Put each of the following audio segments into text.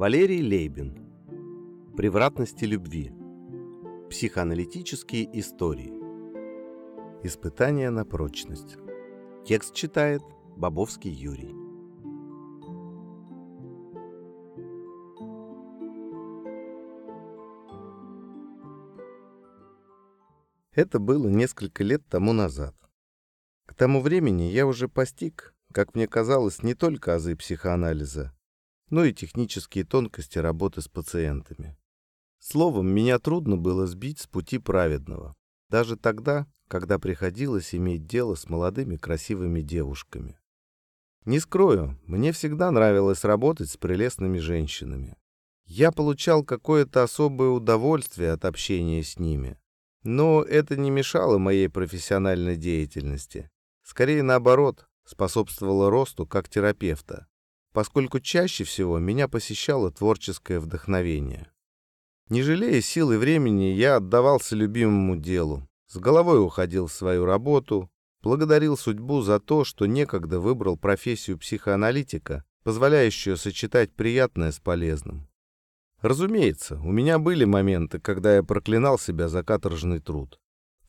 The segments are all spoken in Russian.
Валерий Лейбин. Превратности любви. Психоаналитические истории. Испытания на прочность. Текст читает Бобовский Юрий. Это было несколько лет тому назад. К тому времени я уже постиг, как мне казалось, не только азы психоанализа, но и технические тонкости работы с пациентами. Словом, меня трудно было сбить с пути праведного, даже тогда, когда приходилось иметь дело с молодыми красивыми девушками. Не скрою, мне всегда нравилось работать с прелестными женщинами. Я получал какое-то особое удовольствие от общения с ними, но это не мешало моей профессиональной деятельности. Скорее наоборот, способствовало росту как терапевта, поскольку чаще всего меня посещало творческое вдохновение. Не жалея сил и времени, я отдавался любимому делу, с головой уходил в свою работу, благодарил судьбу за то, что некогда выбрал профессию психоаналитика, позволяющую сочетать приятное с полезным. Разумеется, у меня были моменты, когда я проклинал себя за каторжный труд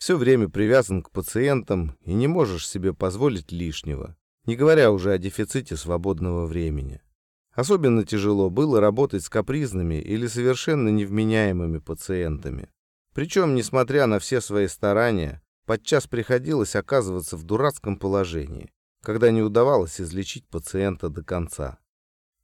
все время привязан к пациентам и не можешь себе позволить лишнего, не говоря уже о дефиците свободного времени. Особенно тяжело было работать с капризными или совершенно невменяемыми пациентами. Причем, несмотря на все свои старания, подчас приходилось оказываться в дурацком положении, когда не удавалось излечить пациента до конца.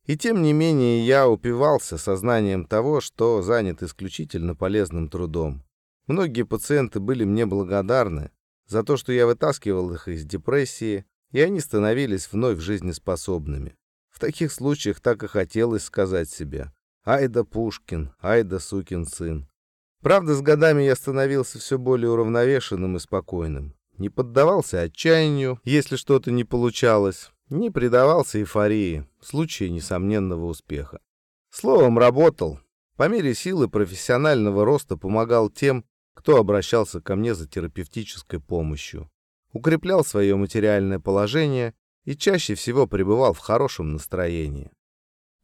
И тем не менее я упивался сознанием того, что занят исключительно полезным трудом, Многие пациенты были мне благодарны за то, что я вытаскивал их из депрессии, и они становились вновь жизнеспособными. В таких случаях так и хотелось сказать себе «Ай да Пушкин, ай да сукин сын». Правда, с годами я становился все более уравновешенным и спокойным. Не поддавался отчаянию, если что-то не получалось, не предавался эйфории в случае несомненного успеха. Словом, работал. По мере силы профессионального роста помогал тем, кто обращался ко мне за терапевтической помощью, укреплял свое материальное положение и чаще всего пребывал в хорошем настроении.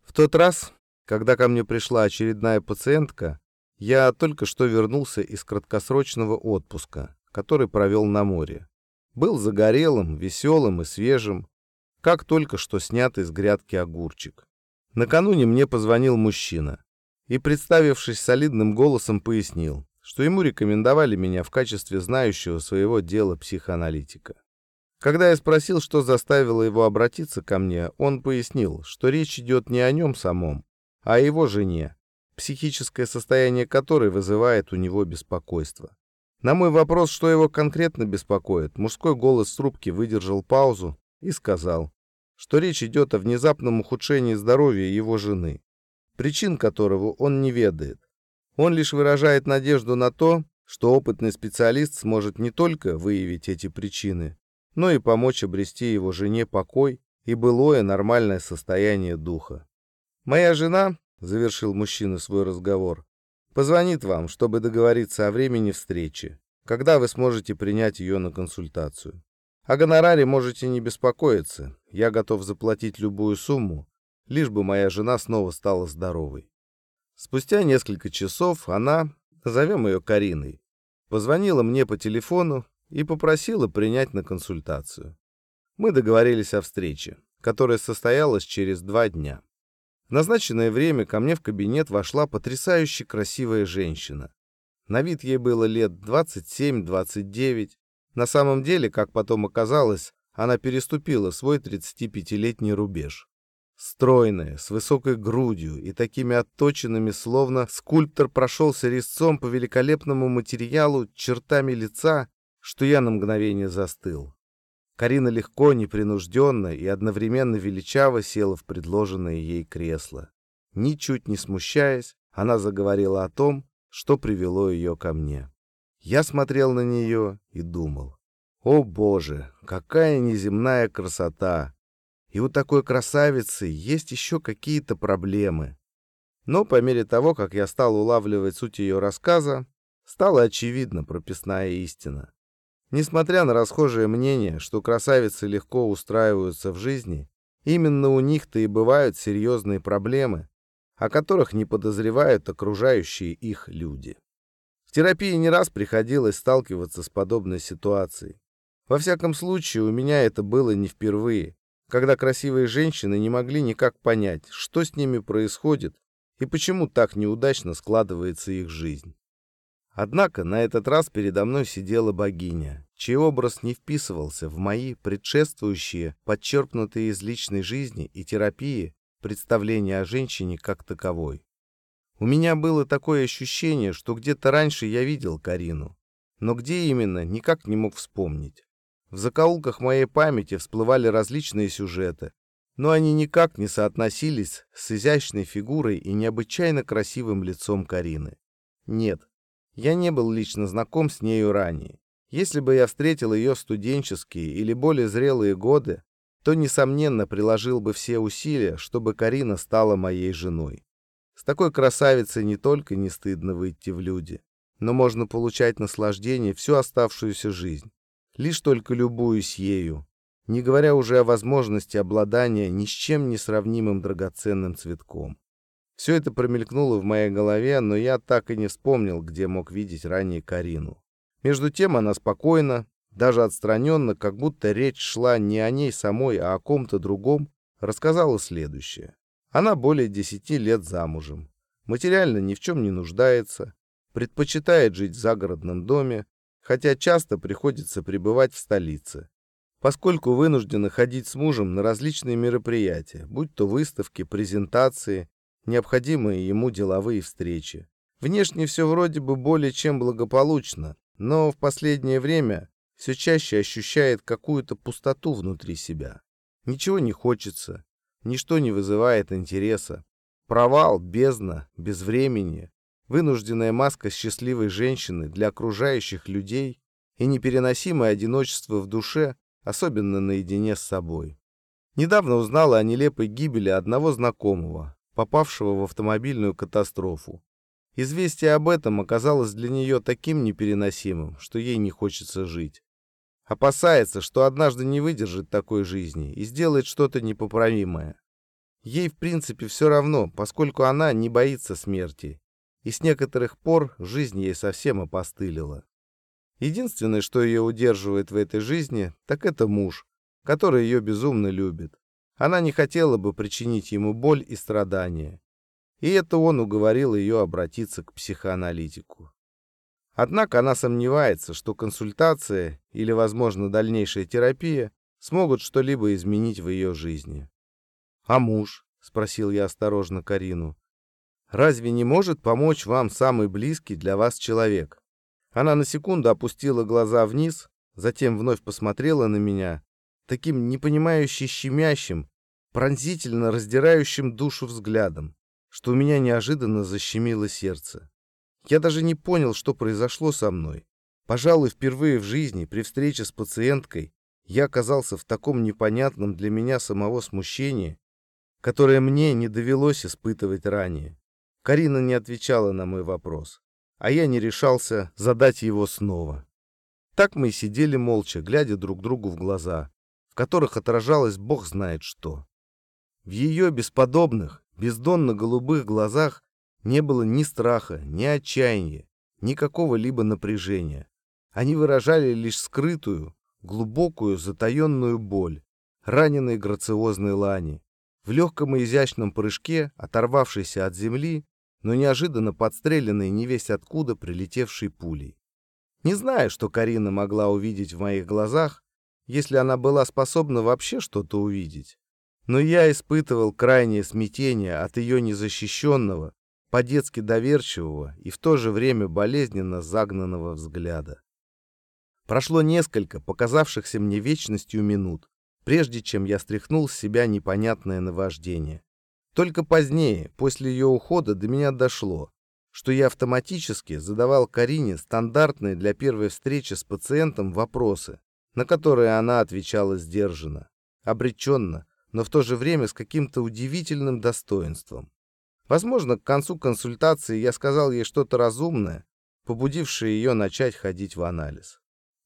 В тот раз, когда ко мне пришла очередная пациентка, я только что вернулся из краткосрочного отпуска, который провел на море. Был загорелым, веселым и свежим, как только что снятый с грядки огурчик. Накануне мне позвонил мужчина и, представившись солидным голосом, пояснил, что ему рекомендовали меня в качестве знающего своего дела психоаналитика. Когда я спросил, что заставило его обратиться ко мне, он пояснил, что речь идет не о нем самом, а о его жене, психическое состояние которой вызывает у него беспокойство. На мой вопрос, что его конкретно беспокоит, мужской голос трубки выдержал паузу и сказал, что речь идет о внезапном ухудшении здоровья его жены, причин которого он не ведает, он лишь выражает надежду на то, что опытный специалист сможет не только выявить эти причины, но и помочь обрести его жене покой и былое нормальное состояние духа. «Моя жена», — завершил мужчина свой разговор, — «позвонит вам, чтобы договориться о времени встречи, когда вы сможете принять ее на консультацию. О гонораре можете не беспокоиться, я готов заплатить любую сумму, лишь бы моя жена снова стала здоровой. Спустя несколько часов она, назовем ее Кариной, позвонила мне по телефону и попросила принять на консультацию. Мы договорились о встрече, которая состоялась через два дня. В назначенное время ко мне в кабинет вошла потрясающе красивая женщина. На вид ей было лет 27-29. На самом деле, как потом оказалось, она переступила свой 35-летний рубеж. Стройная, с высокой грудью и такими отточенными, словно скульптор прошелся резцом по великолепному материалу чертами лица, что я на мгновение застыл. Карина легко, непринужденно и одновременно величаво села в предложенное ей кресло. Ничуть не смущаясь, она заговорила о том, что привело ее ко мне. Я смотрел на нее и думал, «О, Боже, какая неземная красота! И у такой красавицы есть еще какие-то проблемы. Но по мере того, как я стал улавливать суть ее рассказа, стала очевидна прописная истина. Несмотря на расхожее мнение, что красавицы легко устраиваются в жизни, именно у них-то и бывают серьезные проблемы, о которых не подозревают окружающие их люди. В терапии не раз приходилось сталкиваться с подобной ситуацией. Во всяком случае, у меня это было не впервые, когда красивые женщины не могли никак понять, что с ними происходит и почему так неудачно складывается их жизнь. Однако на этот раз передо мной сидела богиня, чей образ не вписывался в мои предшествующие, подчерпнутые из личной жизни и терапии, представления о женщине как таковой. У меня было такое ощущение, что где-то раньше я видел Карину, но где именно, никак не мог вспомнить. В закоулках моей памяти всплывали различные сюжеты, но они никак не соотносились с изящной фигурой и необычайно красивым лицом Карины. Нет, я не был лично знаком с нею ранее. Если бы я встретил ее студенческие или более зрелые годы, то, несомненно, приложил бы все усилия, чтобы Карина стала моей женой. С такой красавицей не только не стыдно выйти в люди, но можно получать наслаждение всю оставшуюся жизнь. Лишь только любуюсь ею, не говоря уже о возможности обладания ни с чем не сравнимым драгоценным цветком. Все это промелькнуло в моей голове, но я так и не вспомнил, где мог видеть ранее Карину. Между тем она спокойно, даже отстраненно, как будто речь шла не о ней самой, а о ком-то другом, рассказала следующее. Она более десяти лет замужем, материально ни в чем не нуждается, предпочитает жить в загородном доме, хотя часто приходится пребывать в столице, поскольку вынуждена ходить с мужем на различные мероприятия, будь то выставки, презентации, необходимые ему деловые встречи. Внешне все вроде бы более чем благополучно, но в последнее время все чаще ощущает какую-то пустоту внутри себя. Ничего не хочется, ничто не вызывает интереса. Провал, бездна, безвремени, вынужденная маска счастливой женщины для окружающих людей и непереносимое одиночество в душе, особенно наедине с собой. Недавно узнала о нелепой гибели одного знакомого, попавшего в автомобильную катастрофу. Известие об этом оказалось для нее таким непереносимым, что ей не хочется жить. Опасается, что однажды не выдержит такой жизни и сделает что-то непоправимое. Ей, в принципе, все равно, поскольку она не боится смерти и с некоторых пор жизнь ей совсем опостылила. Единственное, что ее удерживает в этой жизни, так это муж, который ее безумно любит. Она не хотела бы причинить ему боль и страдания. И это он уговорил ее обратиться к психоаналитику. Однако она сомневается, что консультация или, возможно, дальнейшая терапия смогут что-либо изменить в ее жизни. «А муж?» — спросил я осторожно Карину. Разве не может помочь вам самый близкий для вас человек? Она на секунду опустила глаза вниз, затем вновь посмотрела на меня, таким непонимающе щемящим, пронзительно раздирающим душу взглядом, что у меня неожиданно защемило сердце. Я даже не понял, что произошло со мной. Пожалуй, впервые в жизни при встрече с пациенткой я оказался в таком непонятном для меня самого смущении, которое мне не довелось испытывать ранее. Карина не отвечала на мой вопрос, а я не решался задать его снова. Так мы сидели молча, глядя друг другу в глаза, в которых отражалось бог знает что. В ее бесподобных, бездонно-голубых глазах не было ни страха, ни отчаяния, ни какого-либо напряжения. Они выражали лишь скрытую, глубокую, затаенную боль, раненой грациозной лани. В легком и изящном прыжке, оторвавшейся от земли, но неожиданно подстреленный невесть откуда прилетевшей пулей. Не знаю, что Карина могла увидеть в моих глазах, если она была способна вообще что-то увидеть. Но я испытывал крайнее смятение от ее незащищенного, по-детски доверчивого и в то же время болезненно загнанного взгляда. Прошло несколько показавшихся мне вечностью минут, прежде чем я стряхнул с себя непонятное наваждение. Только позднее, после ее ухода, до меня дошло, что я автоматически задавал Карине стандартные для первой встречи с пациентом вопросы, на которые она отвечала сдержанно, обреченно, но в то же время с каким-то удивительным достоинством. Возможно, к концу консультации я сказал ей что-то разумное, побудившее ее начать ходить в анализ.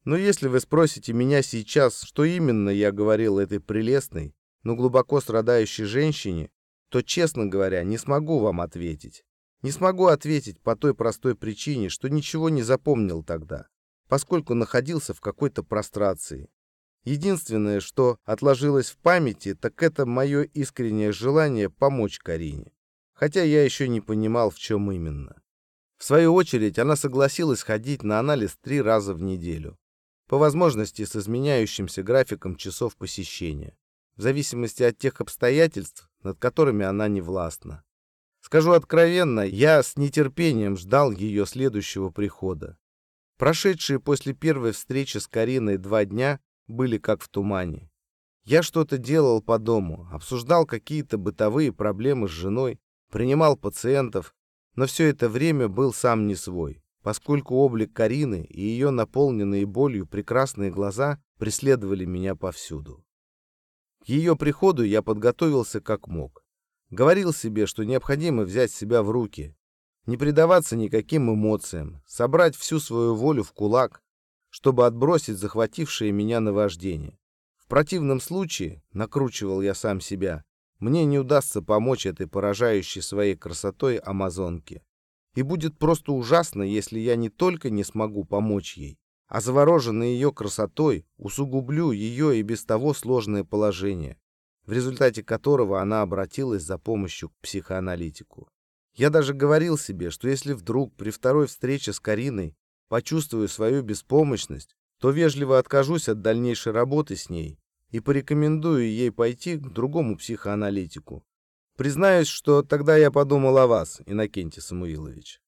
Но если вы спросите меня сейчас, что именно я говорил этой прелестной, но глубоко страдающей женщине, то, честно говоря, не смогу вам ответить. Не смогу ответить по той простой причине, что ничего не запомнил тогда, поскольку находился в какой-то прострации. Единственное, что отложилось в памяти, так это мое искреннее желание помочь Карине. Хотя я еще не понимал, в чем именно. В свою очередь, она согласилась ходить на анализ три раза в неделю. По возможности с изменяющимся графиком часов посещения. В зависимости от тех обстоятельств, над которыми она не властна. Скажу откровенно, я с нетерпением ждал ее следующего прихода. Прошедшие после первой встречи с Кариной два дня были как в тумане. Я что-то делал по дому, обсуждал какие-то бытовые проблемы с женой, принимал пациентов, но все это время был сам не свой, поскольку облик Карины и ее наполненные болью прекрасные глаза преследовали меня повсюду. Ее приходу я подготовился как мог. Говорил себе, что необходимо взять себя в руки, не предаваться никаким эмоциям, собрать всю свою волю в кулак чтобы отбросить захватившее меня наваждение. В противном случае, накручивал я сам себя, мне не удастся помочь этой поражающей своей красотой амазонке. И будет просто ужасно, если я не только не смогу помочь ей, а завороженный ее красотой усугублю ее и без того сложное положение, в результате которого она обратилась за помощью к психоаналитику. Я даже говорил себе, что если вдруг при второй встрече с Кариной почувствую свою беспомощность, то вежливо откажусь от дальнейшей работы с ней и порекомендую ей пойти к другому психоаналитику. Признаюсь, что тогда я подумал о вас, Иннокентий Самуилович.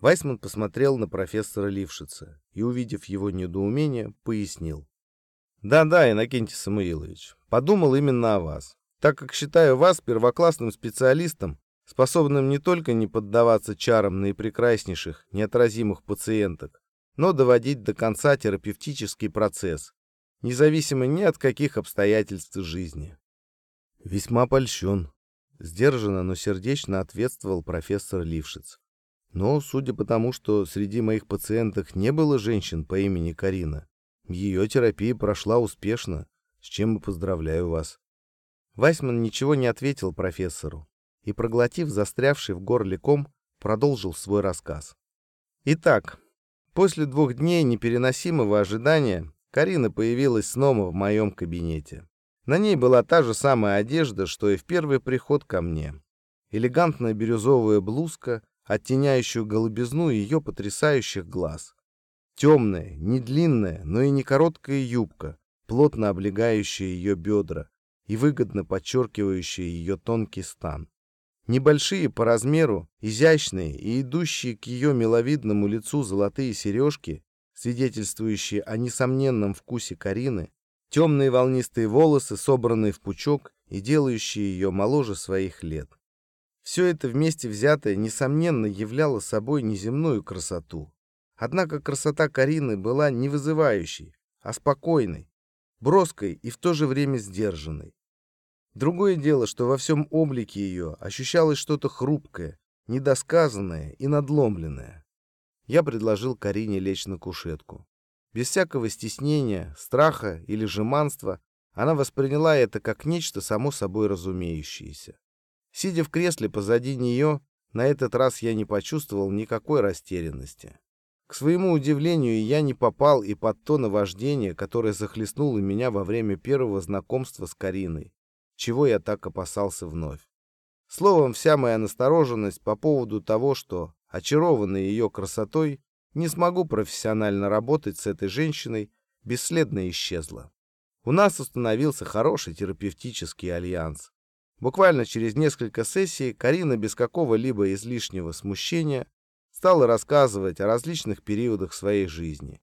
Вайсман посмотрел на профессора Лившица и, увидев его недоумение, пояснил. «Да-да, Иннокентий Самуилович, подумал именно о вас, так как считаю вас первоклассным специалистом, способным не только не поддаваться чарам наипрекраснейших, неотразимых пациенток, но доводить до конца терапевтический процесс, независимо ни от каких обстоятельств жизни. «Весьма польщен», — сдержанно, но сердечно ответствовал профессор Лившиц. «Но, судя по тому, что среди моих пациенток не было женщин по имени Карина, ее терапия прошла успешно, с чем и поздравляю вас». Вайсман ничего не ответил профессору, и, проглотив застрявший в горле ком, продолжил свой рассказ. Итак, после двух дней непереносимого ожидания Карина появилась снова в моем кабинете. На ней была та же самая одежда, что и в первый приход ко мне. Элегантная бирюзовая блузка, оттеняющая голубизну ее потрясающих глаз. Темная, не длинная, но и не короткая юбка, плотно облегающая ее бедра и выгодно подчеркивающая ее тонкий стан. Небольшие по размеру, изящные и идущие к ее миловидному лицу золотые сережки, свидетельствующие о несомненном вкусе Карины, темные волнистые волосы, собранные в пучок и делающие ее моложе своих лет. Все это вместе взятое, несомненно, являло собой неземную красоту. Однако красота Карины была не вызывающей, а спокойной, броской и в то же время сдержанной. Другое дело, что во всем облике ее ощущалось что-то хрупкое, недосказанное и надломленное. Я предложил Карине лечь на кушетку. Без всякого стеснения, страха или жеманства она восприняла это как нечто само собой разумеющееся. Сидя в кресле позади нее, на этот раз я не почувствовал никакой растерянности. К своему удивлению, я не попал и под то наваждение, которое захлестнуло меня во время первого знакомства с Кариной чего я так опасался вновь. Словом, вся моя настороженность по поводу того, что, очарованный ее красотой, не смогу профессионально работать с этой женщиной, бесследно исчезла. У нас установился хороший терапевтический альянс. Буквально через несколько сессий Карина без какого-либо излишнего смущения стала рассказывать о различных периодах своей жизни.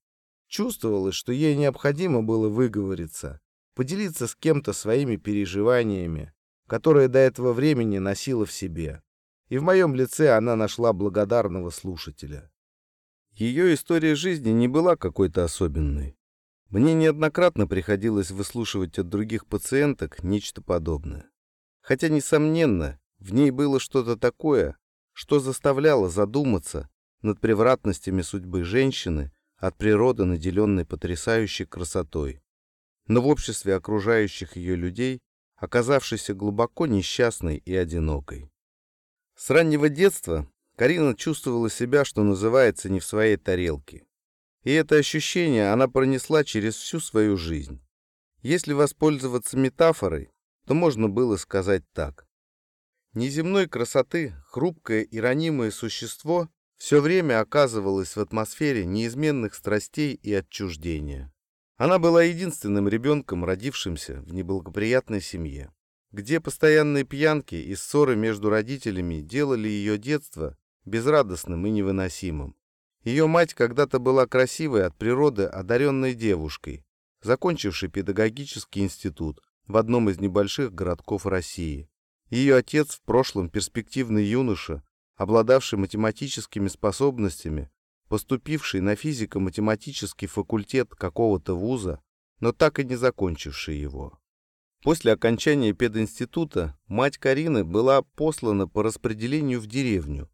Чувствовалось, что ей необходимо было выговориться, поделиться с кем-то своими переживаниями, которые до этого времени носила в себе. И в моем лице она нашла благодарного слушателя. Ее история жизни не была какой-то особенной. Мне неоднократно приходилось выслушивать от других пациенток нечто подобное. Хотя, несомненно, в ней было что-то такое, что заставляло задуматься над превратностями судьбы женщины от природы, наделенной потрясающей красотой но в обществе окружающих ее людей оказавшейся глубоко несчастной и одинокой. С раннего детства Карина чувствовала себя, что называется, не в своей тарелке. И это ощущение она пронесла через всю свою жизнь. Если воспользоваться метафорой, то можно было сказать так. Неземной красоты, хрупкое и ранимое существо все время оказывалось в атмосфере неизменных страстей и отчуждения. Она была единственным ребенком, родившимся в неблагоприятной семье, где постоянные пьянки и ссоры между родителями делали ее детство безрадостным и невыносимым. Ее мать когда-то была красивой от природы одаренной девушкой, закончившей педагогический институт в одном из небольших городков России. Ее отец в прошлом перспективный юноша, обладавший математическими способностями, поступивший на физико-математический факультет какого-то вуза, но так и не закончивший его. После окончания пединститута мать Карины была послана по распределению в деревню,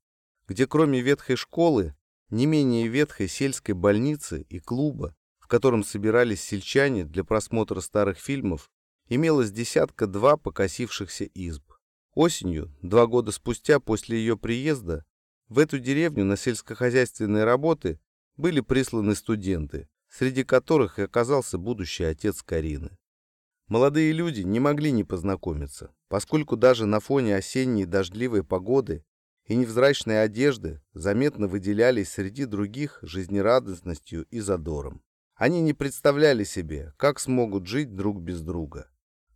где кроме ветхой школы, не менее ветхой сельской больницы и клуба, в котором собирались сельчане для просмотра старых фильмов, имелось десятка-два покосившихся изб. Осенью, два года спустя после ее приезда, в эту деревню на сельскохозяйственные работы были присланы студенты, среди которых и оказался будущий отец Карины. Молодые люди не могли не познакомиться, поскольку даже на фоне осенней дождливой погоды и невзрачные одежды заметно выделялись среди других жизнерадостностью и задором. Они не представляли себе, как смогут жить друг без друга.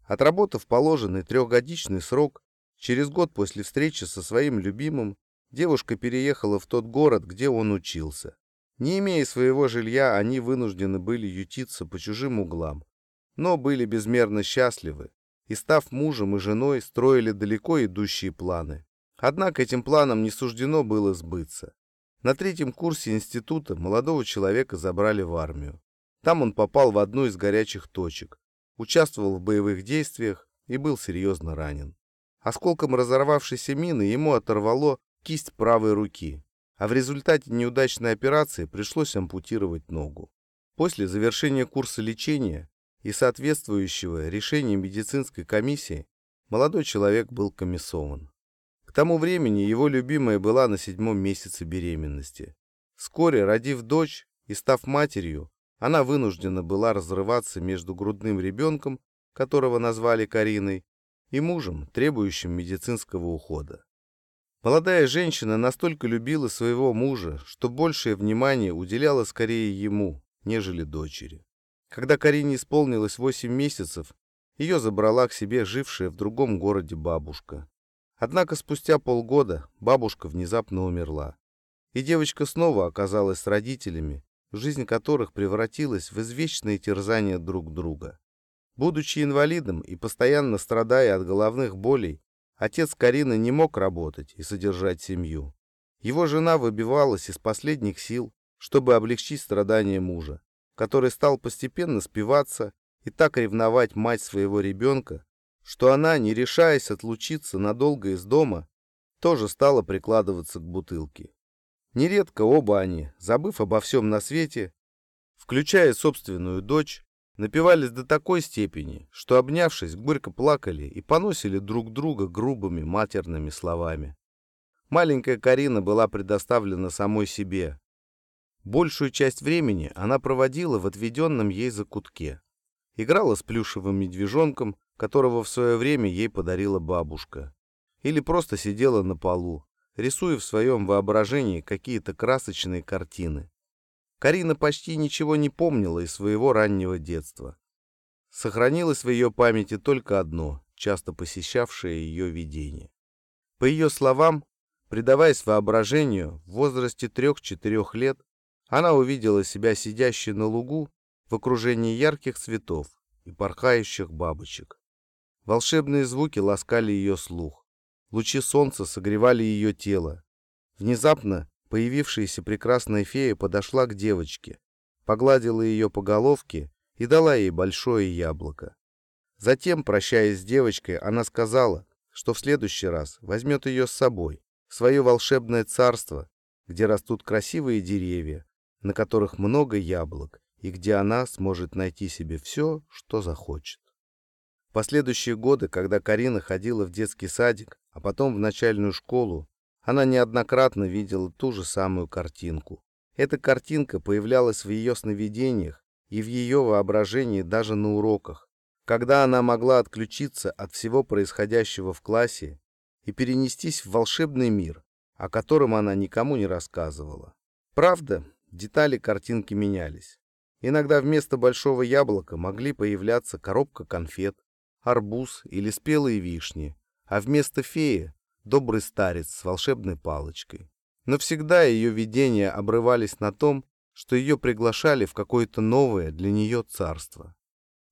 Отработав положенный трехгодичный срок, Через год после встречи со своим любимым девушка переехала в тот город, где он учился. Не имея своего жилья, они вынуждены были ютиться по чужим углам, но были безмерно счастливы и, став мужем и женой, строили далеко идущие планы. Однако этим планам не суждено было сбыться. На третьем курсе института молодого человека забрали в армию. Там он попал в одну из горячих точек, участвовал в боевых действиях и был серьезно ранен. Осколком разорвавшейся мины ему оторвало кисть правой руки, а в результате неудачной операции пришлось ампутировать ногу. После завершения курса лечения и соответствующего решения медицинской комиссии молодой человек был комиссован. К тому времени его любимая была на седьмом месяце беременности. Вскоре, родив дочь и став матерью, она вынуждена была разрываться между грудным ребенком, которого назвали Кариной, и мужем, требующим медицинского ухода. Молодая женщина настолько любила своего мужа, что большее внимание уделяла скорее ему, нежели дочери. Когда Карине исполнилось 8 месяцев, ее забрала к себе жившая в другом городе бабушка. Однако спустя полгода бабушка внезапно умерла, и девочка снова оказалась с родителями, жизнь которых превратилась в извечные терзания друг друга. Будучи инвалидом и постоянно страдая от головных болей, отец Карины не мог работать и содержать семью. Его жена выбивалась из последних сил, чтобы облегчить страдания мужа, который стал постепенно спиваться и так ревновать мать своего ребенка, что она, не решаясь отлучиться надолго из дома, тоже стала прикладываться к бутылке. Нередко оба они, забыв обо всем на свете, включая собственную дочь, Напивались до такой степени, что, обнявшись, горько плакали и поносили друг друга грубыми матерными словами. Маленькая Карина была предоставлена самой себе. Большую часть времени она проводила в отведенном ей закутке. Играла с плюшевым медвежонком, которого в свое время ей подарила бабушка. Или просто сидела на полу, рисуя в своем воображении какие-то красочные картины. Карина почти ничего не помнила из своего раннего детства. Сохранилось в ее памяти только одно, часто посещавшее ее видение. По ее словам, предаваясь воображению, в возрасте трех-четырех лет она увидела себя сидящей на лугу в окружении ярких цветов и порхающих бабочек. Волшебные звуки ласкали ее слух. Лучи солнца согревали ее тело. Внезапно Появившаяся прекрасная фея подошла к девочке, погладила ее по головке и дала ей большое яблоко. Затем, прощаясь с девочкой, она сказала, что в следующий раз возьмет ее с собой, в свое волшебное царство, где растут красивые деревья, на которых много яблок, и где она сможет найти себе все, что захочет. Последующие годы, когда Карина ходила в детский садик, а потом в начальную школу, она неоднократно видела ту же самую картинку. Эта картинка появлялась в ее сновидениях и в ее воображении даже на уроках, когда она могла отключиться от всего происходящего в классе и перенестись в волшебный мир, о котором она никому не рассказывала. Правда, детали картинки менялись. Иногда вместо большого яблока могли появляться коробка конфет, арбуз или спелые вишни, а вместо феи — добрый старец с волшебной палочкой. Но всегда ее видения обрывались на том, что ее приглашали в какое-то новое для нее царство.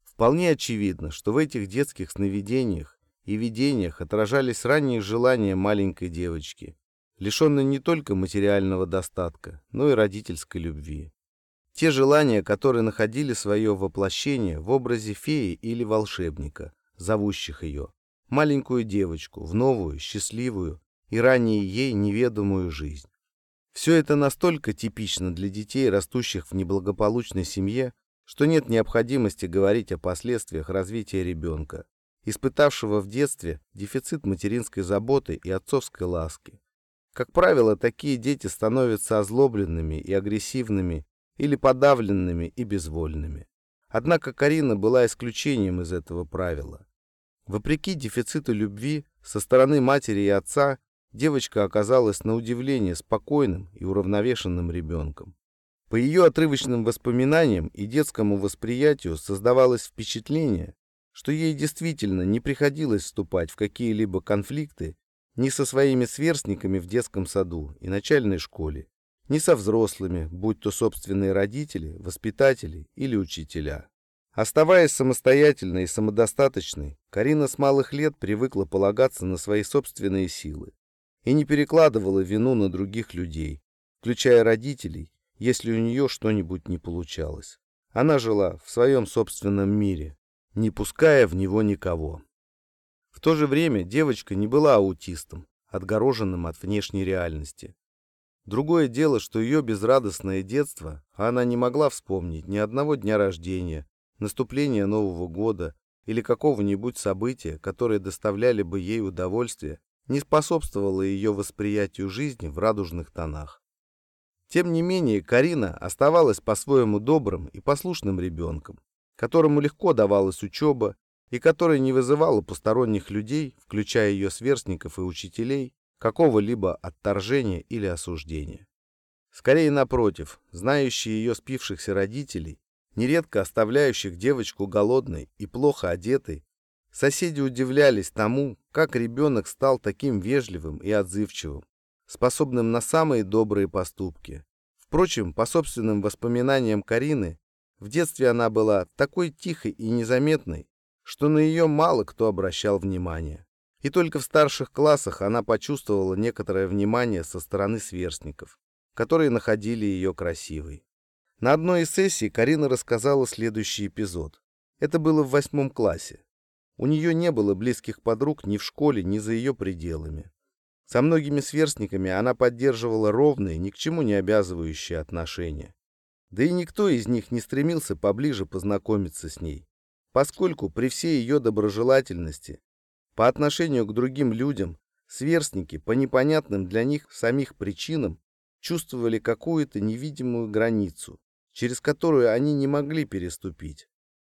Вполне очевидно, что в этих детских сновидениях и видениях отражались ранние желания маленькой девочки, лишенной не только материального достатка, но и родительской любви. Те желания, которые находили свое воплощение в образе феи или волшебника, зовущих ее, маленькую девочку, в новую, счастливую и ранее ей неведомую жизнь. Все это настолько типично для детей, растущих в неблагополучной семье, что нет необходимости говорить о последствиях развития ребенка, испытавшего в детстве дефицит материнской заботы и отцовской ласки. Как правило, такие дети становятся озлобленными и агрессивными или подавленными и безвольными. Однако Карина была исключением из этого правила. Вопреки дефициту любви со стороны матери и отца, девочка оказалась на удивление спокойным и уравновешенным ребенком. По ее отрывочным воспоминаниям и детскому восприятию создавалось впечатление, что ей действительно не приходилось вступать в какие-либо конфликты ни со своими сверстниками в детском саду и начальной школе, ни со взрослыми, будь то собственные родители, воспитатели или учителя. Оставаясь самостоятельной и самодостаточной, Карина с малых лет привыкла полагаться на свои собственные силы и не перекладывала вину на других людей, включая родителей, если у нее что-нибудь не получалось. Она жила в своем собственном мире, не пуская в него никого. В то же время девочка не была аутистом, отгороженным от внешней реальности. Другое дело, что ее безрадостное детство, а она не могла вспомнить ни одного дня рождения, наступления Нового года или какого-нибудь события, которые доставляли бы ей удовольствие, не способствовало ее восприятию жизни в радужных тонах. Тем не менее, Карина оставалась по-своему добрым и послушным ребенком, которому легко давалась учеба и которая не вызывала посторонних людей, включая ее сверстников и учителей, какого-либо отторжения или осуждения. Скорее напротив, знающие ее спившихся родителей, нередко оставляющих девочку голодной и плохо одетой, соседи удивлялись тому, как ребенок стал таким вежливым и отзывчивым, способным на самые добрые поступки. Впрочем, по собственным воспоминаниям Карины, в детстве она была такой тихой и незаметной, что на ее мало кто обращал внимание. И только в старших классах она почувствовала некоторое внимание со стороны сверстников, которые находили ее красивой. На одной из сессий Карина рассказала следующий эпизод. Это было в восьмом классе. У нее не было близких подруг ни в школе, ни за ее пределами. Со многими сверстниками она поддерживала ровные, ни к чему не обязывающие отношения. Да и никто из них не стремился поближе познакомиться с ней, поскольку при всей ее доброжелательности по отношению к другим людям сверстники по непонятным для них самих причинам чувствовали какую-то невидимую границу, через которую они не могли переступить.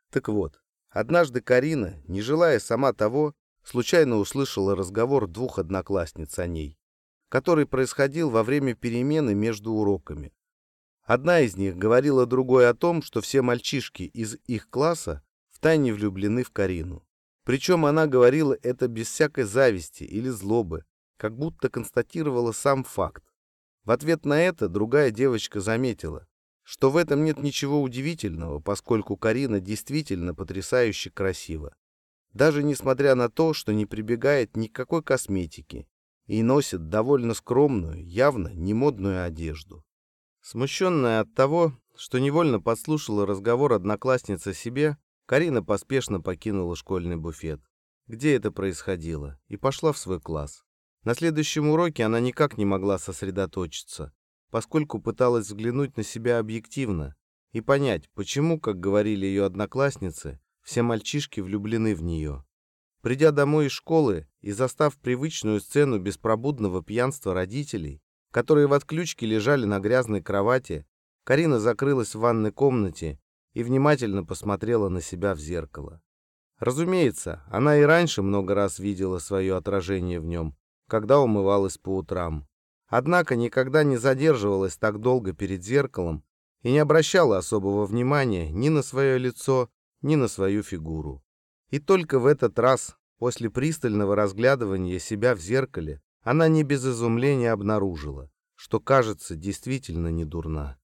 Так вот, однажды Карина, не желая сама того, случайно услышала разговор двух одноклассниц о ней, который происходил во время перемены между уроками. Одна из них говорила другой о том, что все мальчишки из их класса втайне влюблены в Карину. Причем она говорила это без всякой зависти или злобы, как будто констатировала сам факт. В ответ на это другая девочка заметила, что в этом нет ничего удивительного, поскольку Карина действительно потрясающе красива. Даже несмотря на то, что не прибегает ни к какой косметике и носит довольно скромную, явно не модную одежду. Смущенная от того, что невольно подслушала разговор одноклассницы себе, Карина поспешно покинула школьный буфет, где это происходило, и пошла в свой класс. На следующем уроке она никак не могла сосредоточиться, поскольку пыталась взглянуть на себя объективно и понять, почему, как говорили ее одноклассницы, все мальчишки влюблены в нее. Придя домой из школы и застав привычную сцену беспробудного пьянства родителей, которые в отключке лежали на грязной кровати, Карина закрылась в ванной комнате и внимательно посмотрела на себя в зеркало. Разумеется, она и раньше много раз видела свое отражение в нем, когда умывалась по утрам. Однако никогда не задерживалась так долго перед зеркалом и не обращала особого внимания ни на свое лицо, ни на свою фигуру. И только в этот раз, после пристального разглядывания себя в зеркале, она не без изумления обнаружила, что кажется действительно не дурна.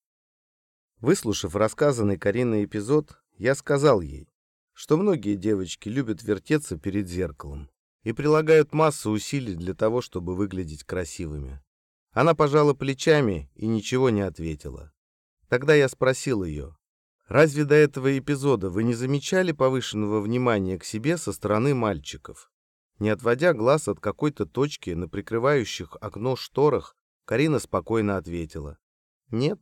Выслушав рассказанный Кариной эпизод, я сказал ей, что многие девочки любят вертеться перед зеркалом и прилагают массу усилий для того, чтобы выглядеть красивыми. Она пожала плечами и ничего не ответила. Тогда я спросил ее, разве до этого эпизода вы не замечали повышенного внимания к себе со стороны мальчиков? Не отводя глаз от какой-то точки на прикрывающих окно шторах, Карина спокойно ответила. Нет,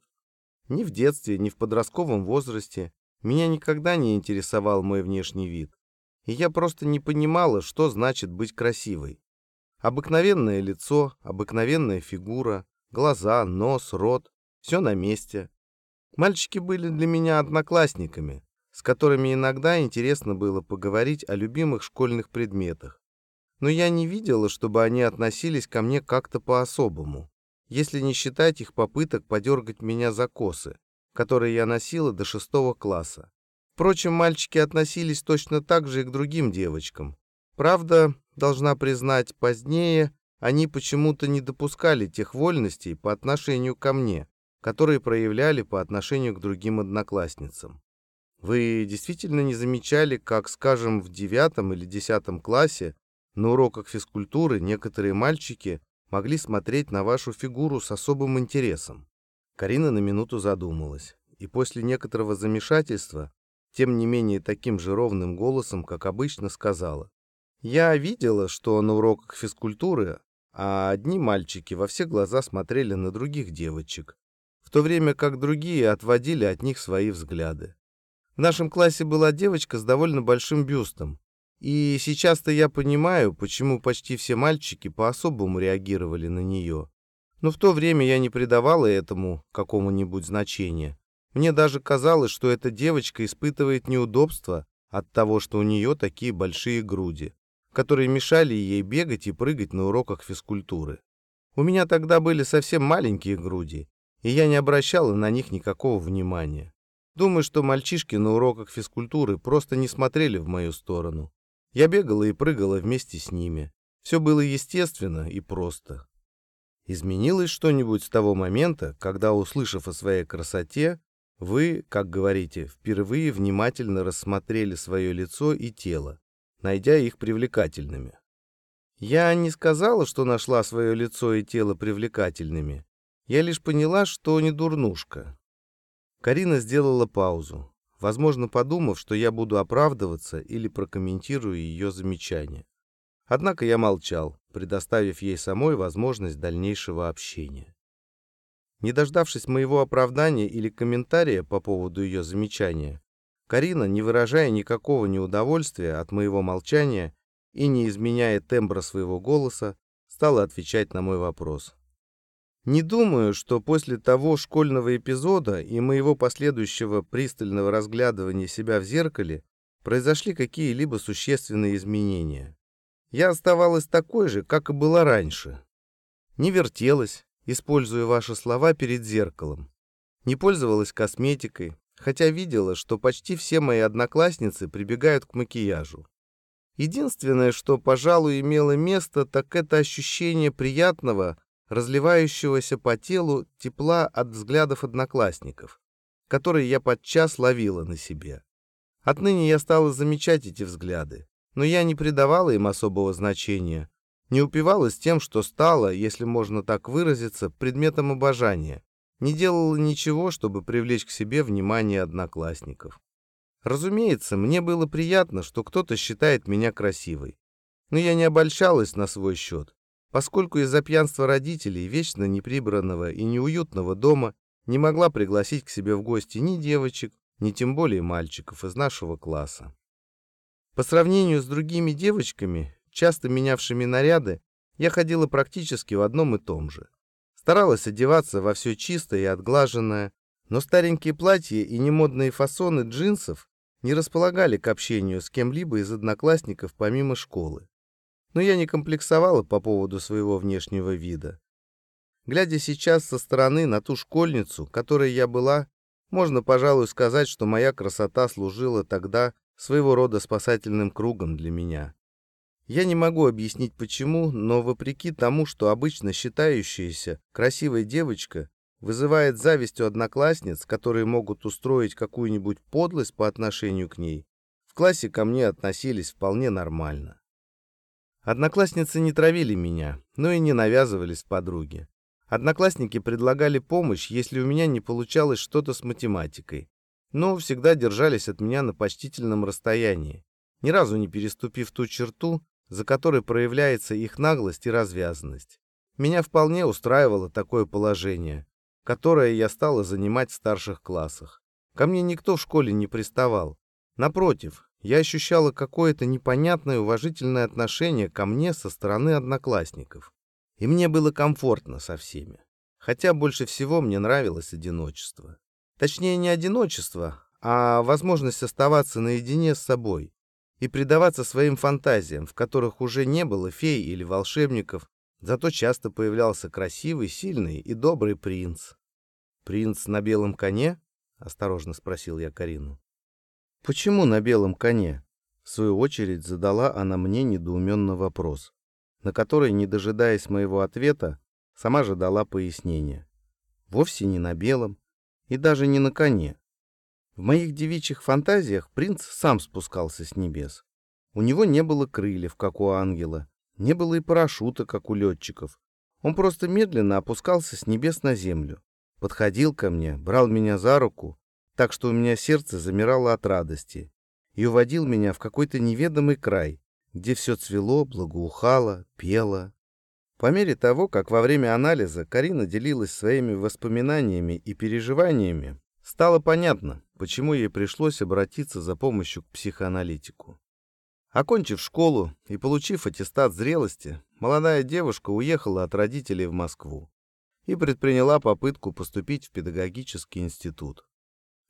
ни в детстве, ни в подростковом возрасте меня никогда не интересовал мой внешний вид. И я просто не понимала, что значит быть красивой. Обыкновенное лицо, обыкновенная фигура, глаза, нос, рот — все на месте. Мальчики были для меня одноклассниками, с которыми иногда интересно было поговорить о любимых школьных предметах. Но я не видела, чтобы они относились ко мне как-то по-особому если не считать их попыток подергать меня за косы, которые я носила до шестого класса. Впрочем, мальчики относились точно так же и к другим девочкам. Правда, должна признать, позднее они почему-то не допускали тех вольностей по отношению ко мне, которые проявляли по отношению к другим одноклассницам. Вы действительно не замечали, как, скажем, в девятом или десятом классе на уроках физкультуры некоторые мальчики могли смотреть на вашу фигуру с особым интересом. Карина на минуту задумалась, и после некоторого замешательства, тем не менее таким же ровным голосом, как обычно, сказала. «Я видела, что на уроках физкультуры, а одни мальчики во все глаза смотрели на других девочек, в то время как другие отводили от них свои взгляды. В нашем классе была девочка с довольно большим бюстом, и сейчас-то я понимаю, почему почти все мальчики по-особому реагировали на нее. Но в то время я не придавала этому какому-нибудь значения. Мне даже казалось, что эта девочка испытывает неудобство от того, что у нее такие большие груди, которые мешали ей бегать и прыгать на уроках физкультуры. У меня тогда были совсем маленькие груди, и я не обращала на них никакого внимания. Думаю, что мальчишки на уроках физкультуры просто не смотрели в мою сторону. Я бегала и прыгала вместе с ними. Все было естественно и просто. Изменилось что-нибудь с того момента, когда, услышав о своей красоте, вы, как говорите, впервые внимательно рассмотрели свое лицо и тело, найдя их привлекательными? Я не сказала, что нашла свое лицо и тело привлекательными. Я лишь поняла, что не дурнушка. Карина сделала паузу возможно, подумав, что я буду оправдываться или прокомментирую ее замечание. Однако я молчал, предоставив ей самой возможность дальнейшего общения. Не дождавшись моего оправдания или комментария по поводу ее замечания, Карина, не выражая никакого неудовольствия от моего молчания и не изменяя тембра своего голоса, стала отвечать на мой вопрос. Не думаю, что после того школьного эпизода и моего последующего пристального разглядывания себя в зеркале произошли какие-либо существенные изменения. Я оставалась такой же, как и была раньше. Не вертелась, используя ваши слова перед зеркалом. Не пользовалась косметикой, хотя видела, что почти все мои одноклассницы прибегают к макияжу. Единственное, что, пожалуй, имело место, так это ощущение приятного, разливающегося по телу тепла от взглядов одноклассников, которые я подчас ловила на себе. Отныне я стала замечать эти взгляды, но я не придавала им особого значения, не упивалась тем, что стала, если можно так выразиться, предметом обожания, не делала ничего, чтобы привлечь к себе внимание одноклассников. Разумеется, мне было приятно, что кто-то считает меня красивой, но я не обольщалась на свой счет, поскольку из-за пьянства родителей, вечно неприбранного и неуютного дома, не могла пригласить к себе в гости ни девочек, ни тем более мальчиков из нашего класса. По сравнению с другими девочками, часто менявшими наряды, я ходила практически в одном и том же. Старалась одеваться во все чистое и отглаженное, но старенькие платья и немодные фасоны джинсов не располагали к общению с кем-либо из одноклассников помимо школы. Но я не комплексовала по поводу своего внешнего вида. Глядя сейчас со стороны на ту школьницу, которой я была, можно, пожалуй, сказать, что моя красота служила тогда своего рода спасательным кругом для меня. Я не могу объяснить почему, но вопреки тому, что обычно считающаяся красивая девочка вызывает зависть у одноклассниц, которые могут устроить какую-нибудь подлость по отношению к ней, в классе ко мне относились вполне нормально. Одноклассницы не травили меня, но и не навязывались подруге. Одноклассники предлагали помощь, если у меня не получалось что-то с математикой, но всегда держались от меня на почтительном расстоянии, ни разу не переступив ту черту, за которой проявляется их наглость и развязанность. Меня вполне устраивало такое положение, которое я стала занимать в старших классах. Ко мне никто в школе не приставал. Напротив, я ощущала какое-то непонятное уважительное отношение ко мне со стороны одноклассников. И мне было комфортно со всеми. Хотя больше всего мне нравилось одиночество. Точнее, не одиночество, а возможность оставаться наедине с собой и предаваться своим фантазиям, в которых уже не было фей или волшебников, зато часто появлялся красивый, сильный и добрый принц. «Принц на белом коне?» — осторожно спросил я Карину. «Почему на белом коне?» В свою очередь задала она мне недоуменный вопрос, на который, не дожидаясь моего ответа, сама же дала пояснение. Вовсе не на белом и даже не на коне. В моих девичьих фантазиях принц сам спускался с небес. У него не было крыльев, как у ангела, не было и парашюта, как у летчиков. Он просто медленно опускался с небес на землю. Подходил ко мне, брал меня за руку, так что у меня сердце замирало от радости, и уводил меня в какой-то неведомый край, где все цвело, благоухало, пело. По мере того, как во время анализа Карина делилась своими воспоминаниями и переживаниями, стало понятно, почему ей пришлось обратиться за помощью к психоаналитику. Окончив школу и получив аттестат зрелости, молодая девушка уехала от родителей в Москву и предприняла попытку поступить в педагогический институт.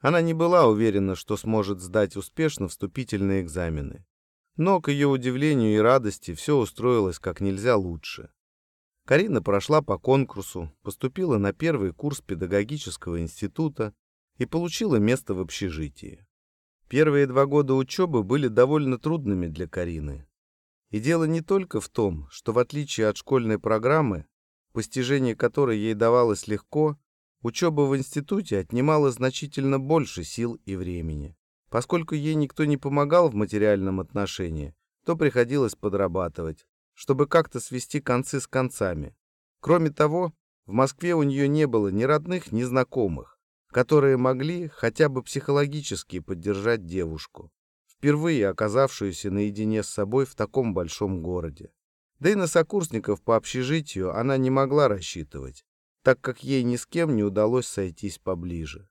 Она не была уверена, что сможет сдать успешно вступительные экзамены. Но, к ее удивлению и радости, все устроилось как нельзя лучше. Карина прошла по конкурсу, поступила на первый курс педагогического института и получила место в общежитии. Первые два года учебы были довольно трудными для Карины. И дело не только в том, что в отличие от школьной программы, постижение которой ей давалось легко, учеба в институте отнимала значительно больше сил и времени. Поскольку ей никто не помогал в материальном отношении, то приходилось подрабатывать, чтобы как-то свести концы с концами. Кроме того, в Москве у нее не было ни родных, ни знакомых которые могли хотя бы психологически поддержать девушку, впервые оказавшуюся наедине с собой в таком большом городе. Да и на сокурсников по общежитию она не могла рассчитывать, так как ей ни с кем не удалось сойтись поближе.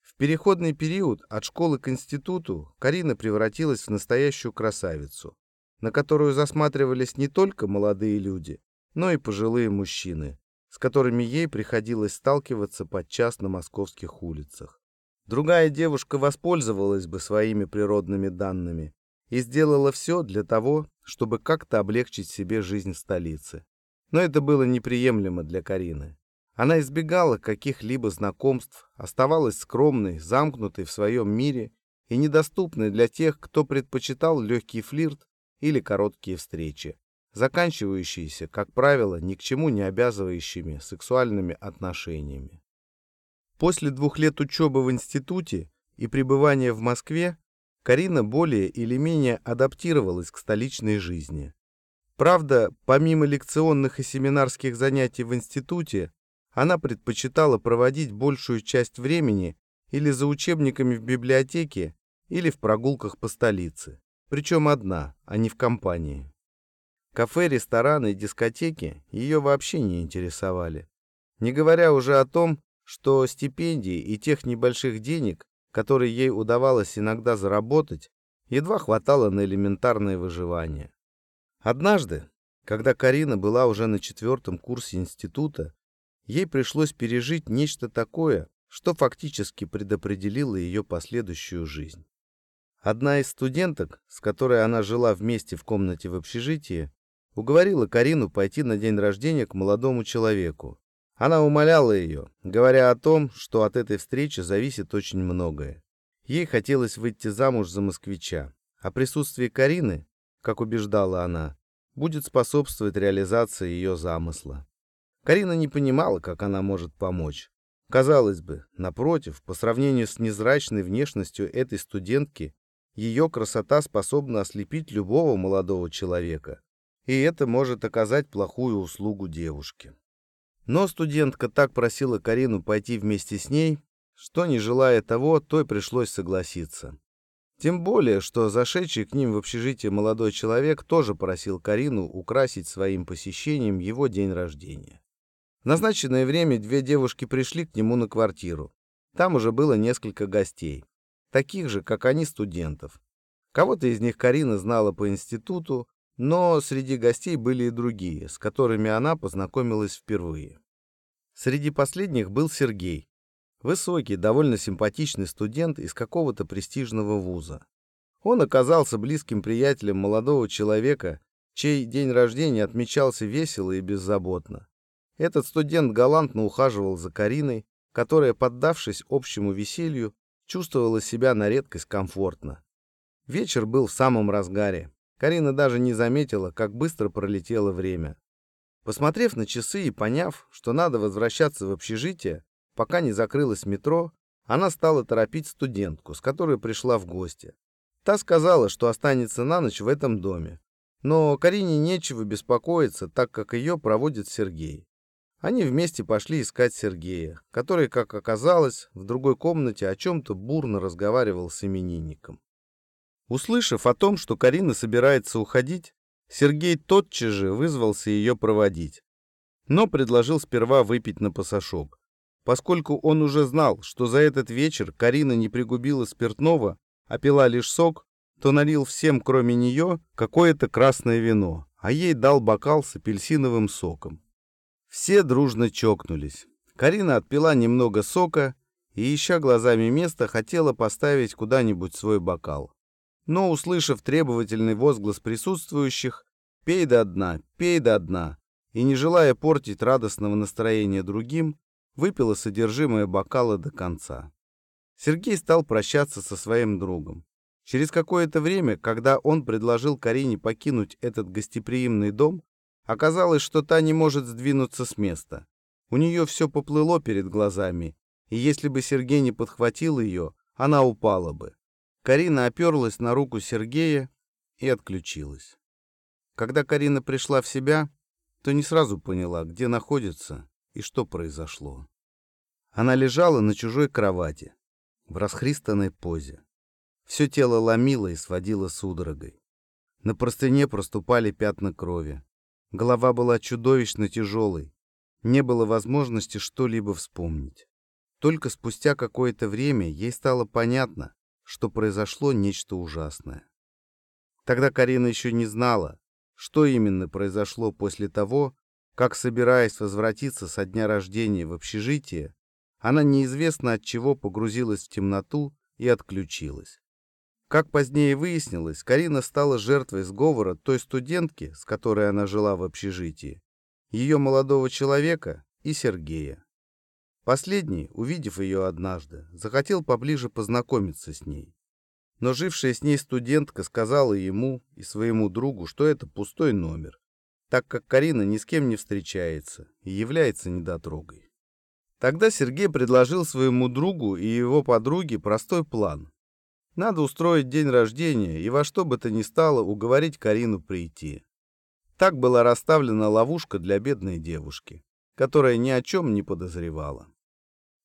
В переходный период от школы к институту Карина превратилась в настоящую красавицу, на которую засматривались не только молодые люди, но и пожилые мужчины, с которыми ей приходилось сталкиваться подчас на московских улицах. Другая девушка воспользовалась бы своими природными данными и сделала все для того, чтобы как-то облегчить себе жизнь в столице. Но это было неприемлемо для Карины. Она избегала каких-либо знакомств, оставалась скромной, замкнутой в своем мире и недоступной для тех, кто предпочитал легкий флирт или короткие встречи заканчивающиеся, как правило, ни к чему не обязывающими сексуальными отношениями. После двух лет учебы в институте и пребывания в Москве Карина более или менее адаптировалась к столичной жизни. Правда, помимо лекционных и семинарских занятий в институте, она предпочитала проводить большую часть времени или за учебниками в библиотеке, или в прогулках по столице. Причем одна, а не в компании. Кафе, рестораны и дискотеки ее вообще не интересовали. Не говоря уже о том, что стипендии и тех небольших денег, которые ей удавалось иногда заработать, едва хватало на элементарное выживание. Однажды, когда Карина была уже на четвертом курсе института, ей пришлось пережить нечто такое, что фактически предопределило ее последующую жизнь. Одна из студенток, с которой она жила вместе в комнате в общежитии, уговорила Карину пойти на день рождения к молодому человеку. Она умоляла ее, говоря о том, что от этой встречи зависит очень многое. Ей хотелось выйти замуж за москвича, а присутствие Карины, как убеждала она, будет способствовать реализации ее замысла. Карина не понимала, как она может помочь. Казалось бы, напротив, по сравнению с незрачной внешностью этой студентки, ее красота способна ослепить любого молодого человека, и это может оказать плохую услугу девушке. Но студентка так просила Карину пойти вместе с ней, что, не желая того, той пришлось согласиться. Тем более, что зашедший к ним в общежитие молодой человек тоже просил Карину украсить своим посещением его день рождения. Назначенное время две девушки пришли к нему на квартиру. Там уже было несколько гостей, таких же, как они, студентов. Кого-то из них Карина знала по институту, но среди гостей были и другие, с которыми она познакомилась впервые. Среди последних был Сергей. Высокий, довольно симпатичный студент из какого-то престижного вуза. Он оказался близким приятелем молодого человека, чей день рождения отмечался весело и беззаботно. Этот студент галантно ухаживал за Кариной, которая, поддавшись общему веселью, чувствовала себя на редкость комфортно. Вечер был в самом разгаре. Карина даже не заметила, как быстро пролетело время. Посмотрев на часы и поняв, что надо возвращаться в общежитие, пока не закрылось метро, она стала торопить студентку, с которой пришла в гости. Та сказала, что останется на ночь в этом доме. Но Карине нечего беспокоиться, так как ее проводит Сергей. Они вместе пошли искать Сергея, который, как оказалось, в другой комнате о чем-то бурно разговаривал с именинником. Услышав о том, что Карина собирается уходить, Сергей тотчас же вызвался ее проводить, но предложил сперва выпить на пасашок. Поскольку он уже знал, что за этот вечер Карина не пригубила спиртного, а пила лишь сок, то налил всем, кроме нее, какое-то красное вино, а ей дал бокал с апельсиновым соком. Все дружно чокнулись. Карина отпила немного сока и, ища глазами место, хотела поставить куда-нибудь свой бокал но, услышав требовательный возглас присутствующих «Пей до дна, пей до дна», и, не желая портить радостного настроения другим, выпила содержимое бокала до конца. Сергей стал прощаться со своим другом. Через какое-то время, когда он предложил Карине покинуть этот гостеприимный дом, оказалось, что та не может сдвинуться с места. У нее все поплыло перед глазами, и если бы Сергей не подхватил ее, она упала бы. Карина оперлась на руку Сергея и отключилась. Когда Карина пришла в себя, то не сразу поняла, где находится и что произошло. Она лежала на чужой кровати, в расхристанной позе. Все тело ломило и сводило судорогой. На простыне проступали пятна крови. Голова была чудовищно тяжелой. Не было возможности что-либо вспомнить. Только спустя какое-то время ей стало понятно, что произошло нечто ужасное. Тогда Карина еще не знала, что именно произошло после того, как, собираясь возвратиться со дня рождения в общежитие, она неизвестно от чего погрузилась в темноту и отключилась. Как позднее выяснилось, Карина стала жертвой сговора той студентки, с которой она жила в общежитии, ее молодого человека и Сергея. Последний, увидев ее однажды, захотел поближе познакомиться с ней. Но жившая с ней студентка сказала ему и своему другу, что это пустой номер, так как Карина ни с кем не встречается и является недотрогой. Тогда Сергей предложил своему другу и его подруге простой план. Надо устроить день рождения и во что бы то ни стало уговорить Карину прийти. Так была расставлена ловушка для бедной девушки, которая ни о чем не подозревала.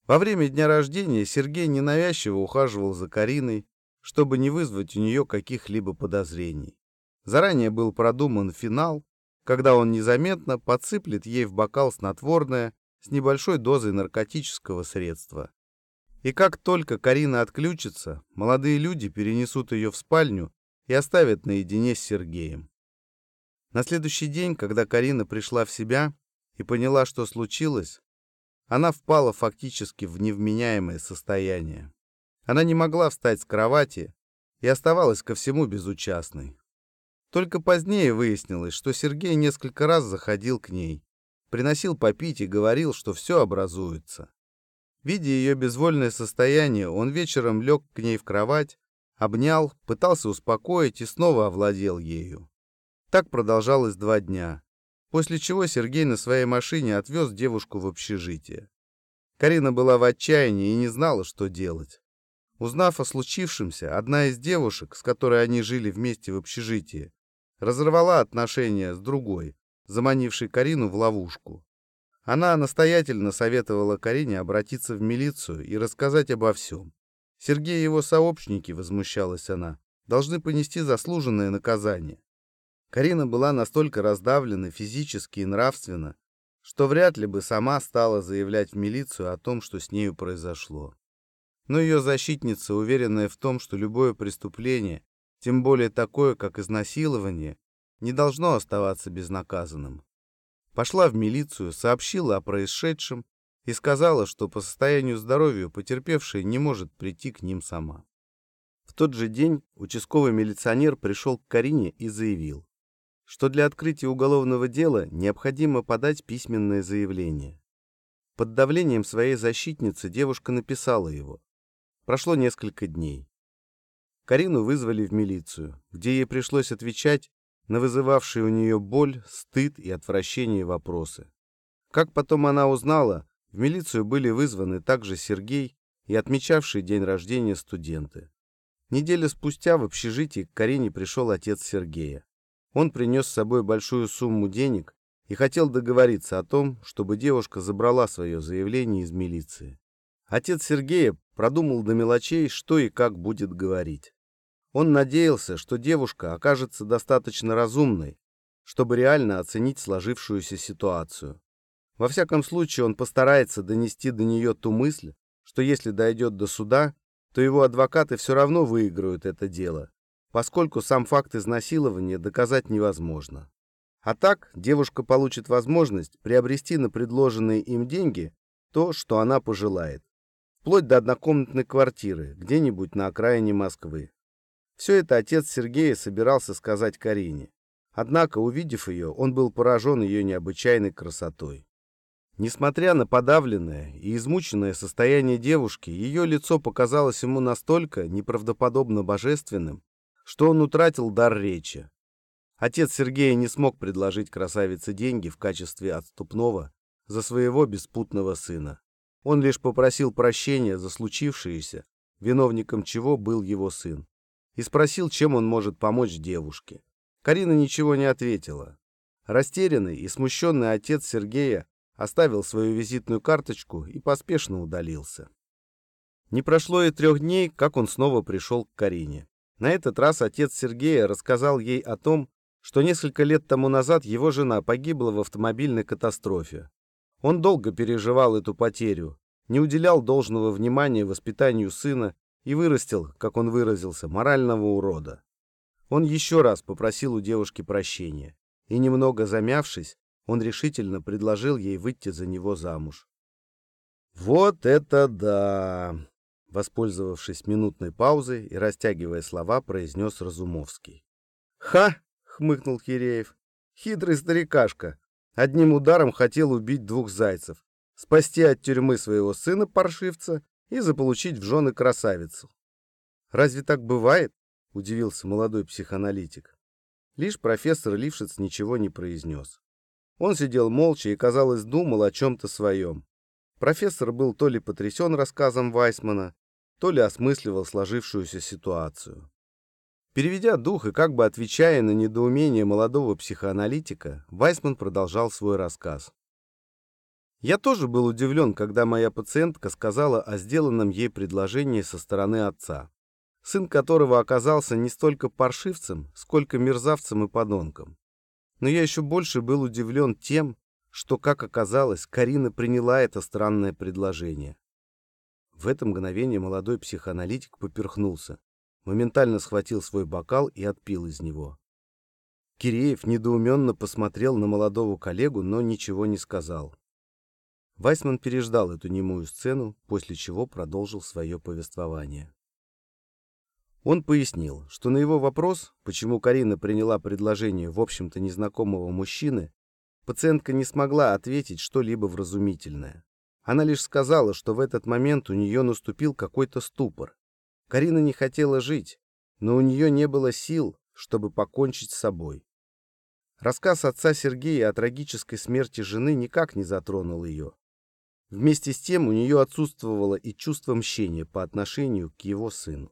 Во время дня рождения Сергей ненавязчиво ухаживал за Кариной, чтобы не вызвать у нее каких-либо подозрений. Заранее был продуман финал, когда он незаметно подсыплет ей в бокал снотворное с небольшой дозой наркотического средства. И как только Карина отключится, молодые люди перенесут ее в спальню и оставят наедине с Сергеем. На следующий день, когда Карина пришла в себя и поняла, что случилось, она впала фактически в невменяемое состояние. Она не могла встать с кровати и оставалась ко всему безучастной. Только позднее выяснилось, что Сергей несколько раз заходил к ней, приносил попить и говорил, что все образуется. Видя ее безвольное состояние, он вечером лег к ней в кровать, обнял, пытался успокоить и снова овладел ею. Так продолжалось два дня, после чего Сергей на своей машине отвез девушку в общежитие. Карина была в отчаянии и не знала, что делать. Узнав о случившемся, одна из девушек, с которой они жили вместе в общежитии, разорвала отношения с другой, заманившей Карину в ловушку. Она настоятельно советовала Карине обратиться в милицию и рассказать обо всем. Сергей и его сообщники, возмущалась она, должны понести заслуженное наказание. Карина была настолько раздавлена физически и нравственно, что вряд ли бы сама стала заявлять в милицию о том, что с нею произошло. Но ее защитница, уверенная в том, что любое преступление, тем более такое, как изнасилование, не должно оставаться безнаказанным, пошла в милицию, сообщила о происшедшем и сказала, что по состоянию здоровья потерпевшая не может прийти к ним сама. В тот же день участковый милиционер пришел к Карине и заявил, что для открытия уголовного дела необходимо подать письменное заявление. Под давлением своей защитницы девушка написала его. Прошло несколько дней. Карину вызвали в милицию, где ей пришлось отвечать на вызывавшие у нее боль, стыд и отвращение вопросы. Как потом она узнала, в милицию были вызваны также Сергей и отмечавший день рождения студенты. Неделю спустя в общежитии к Карине пришел отец Сергея. Он принес с собой большую сумму денег и хотел договориться о том, чтобы девушка забрала свое заявление из милиции. Отец Сергея продумал до мелочей, что и как будет говорить. Он надеялся, что девушка окажется достаточно разумной, чтобы реально оценить сложившуюся ситуацию. Во всяком случае, он постарается донести до нее ту мысль, что если дойдет до суда, то его адвокаты все равно выиграют это дело, поскольку сам факт изнасилования доказать невозможно. А так девушка получит возможность приобрести на предложенные им деньги то, что она пожелает, вплоть до однокомнатной квартиры где-нибудь на окраине Москвы. Все это отец Сергея собирался сказать Карине. Однако, увидев ее, он был поражен ее необычайной красотой. Несмотря на подавленное и измученное состояние девушки, ее лицо показалось ему настолько неправдоподобно божественным, что он утратил дар речи. Отец Сергея не смог предложить красавице деньги в качестве отступного за своего беспутного сына. Он лишь попросил прощения за случившееся, виновником чего был его сын, и спросил, чем он может помочь девушке. Карина ничего не ответила. Растерянный и смущенный отец Сергея оставил свою визитную карточку и поспешно удалился. Не прошло и трех дней, как он снова пришел к Карине. На этот раз отец Сергея рассказал ей о том, что несколько лет тому назад его жена погибла в автомобильной катастрофе. Он долго переживал эту потерю, не уделял должного внимания воспитанию сына и вырастил, как он выразился, морального урода. Он еще раз попросил у девушки прощения, и, немного замявшись, он решительно предложил ей выйти за него замуж. «Вот это да!» Воспользовавшись минутной паузой и растягивая слова, произнес Разумовский. «Ха!» — хмыкнул Киреев. «Хитрый старикашка. Одним ударом хотел убить двух зайцев, спасти от тюрьмы своего сына-паршивца и заполучить в жены красавицу. «Разве так бывает?» — удивился молодой психоаналитик. Лишь профессор Лившиц ничего не произнес. Он сидел молча и, казалось, думал о чем-то своем. Профессор был то ли потрясен рассказом Вайсмана, то ли осмысливал сложившуюся ситуацию. Переведя дух и как бы отвечая на недоумение молодого психоаналитика, Вайсман продолжал свой рассказ. Я тоже был удивлен, когда моя пациентка сказала о сделанном ей предложении со стороны отца, сын которого оказался не столько паршивцем, сколько мерзавцем и подонком. Но я еще больше был удивлен тем, что, как оказалось, Карина приняла это странное предложение. В это мгновение молодой психоаналитик поперхнулся, моментально схватил свой бокал и отпил из него. Киреев недоуменно посмотрел на молодого коллегу, но ничего не сказал. Вайсман переждал эту немую сцену, после чего продолжил свое повествование. Он пояснил, что на его вопрос, почему Карина приняла предложение в общем-то незнакомого мужчины, пациентка не смогла ответить что-либо вразумительное. Она лишь сказала, что в этот момент у нее наступил какой-то ступор. Карина не хотела жить, но у нее не было сил, чтобы покончить с собой. Рассказ отца Сергея о трагической смерти жены никак не затронул ее. Вместе с тем у нее отсутствовало и чувство мщения по отношению к его сыну.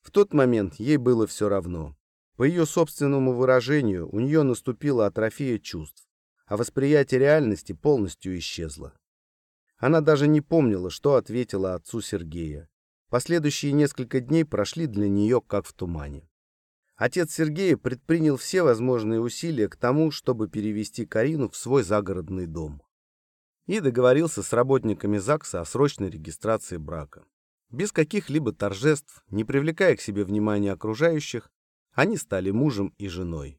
В тот момент ей было все равно. По ее собственному выражению, у нее наступила атрофия чувств, а восприятие реальности полностью исчезло. Она даже не помнила, что ответила отцу Сергея. Последующие несколько дней прошли для нее как в тумане. Отец Сергея предпринял все возможные усилия к тому, чтобы перевести Карину в свой загородный дом. И договорился с работниками ЗАГСа о срочной регистрации брака. Без каких-либо торжеств, не привлекая к себе внимания окружающих, они стали мужем и женой.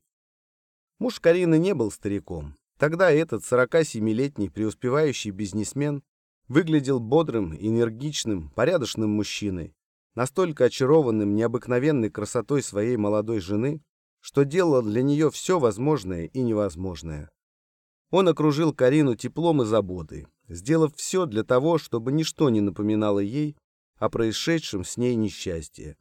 Муж Карины не был стариком. Тогда этот 47-летний преуспевающий бизнесмен выглядел бодрым, энергичным, порядочным мужчиной, настолько очарованным необыкновенной красотой своей молодой жены, что делал для нее все возможное и невозможное. Он окружил Карину теплом и заботой, сделав все для того, чтобы ничто не напоминало ей о происшедшем с ней несчастье.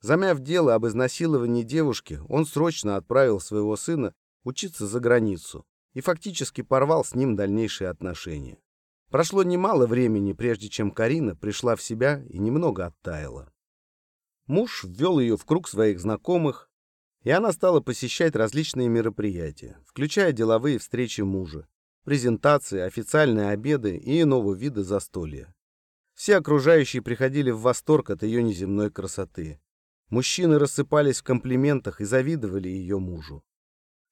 Замяв дело об изнасиловании девушки, он срочно отправил своего сына учиться за границу и фактически порвал с ним дальнейшие отношения. Прошло немало времени, прежде чем Карина пришла в себя и немного оттаяла. Муж ввел ее в круг своих знакомых, и она стала посещать различные мероприятия, включая деловые встречи мужа, презентации, официальные обеды и иного вида застолья. Все окружающие приходили в восторг от ее неземной красоты. Мужчины рассыпались в комплиментах и завидовали ее мужу.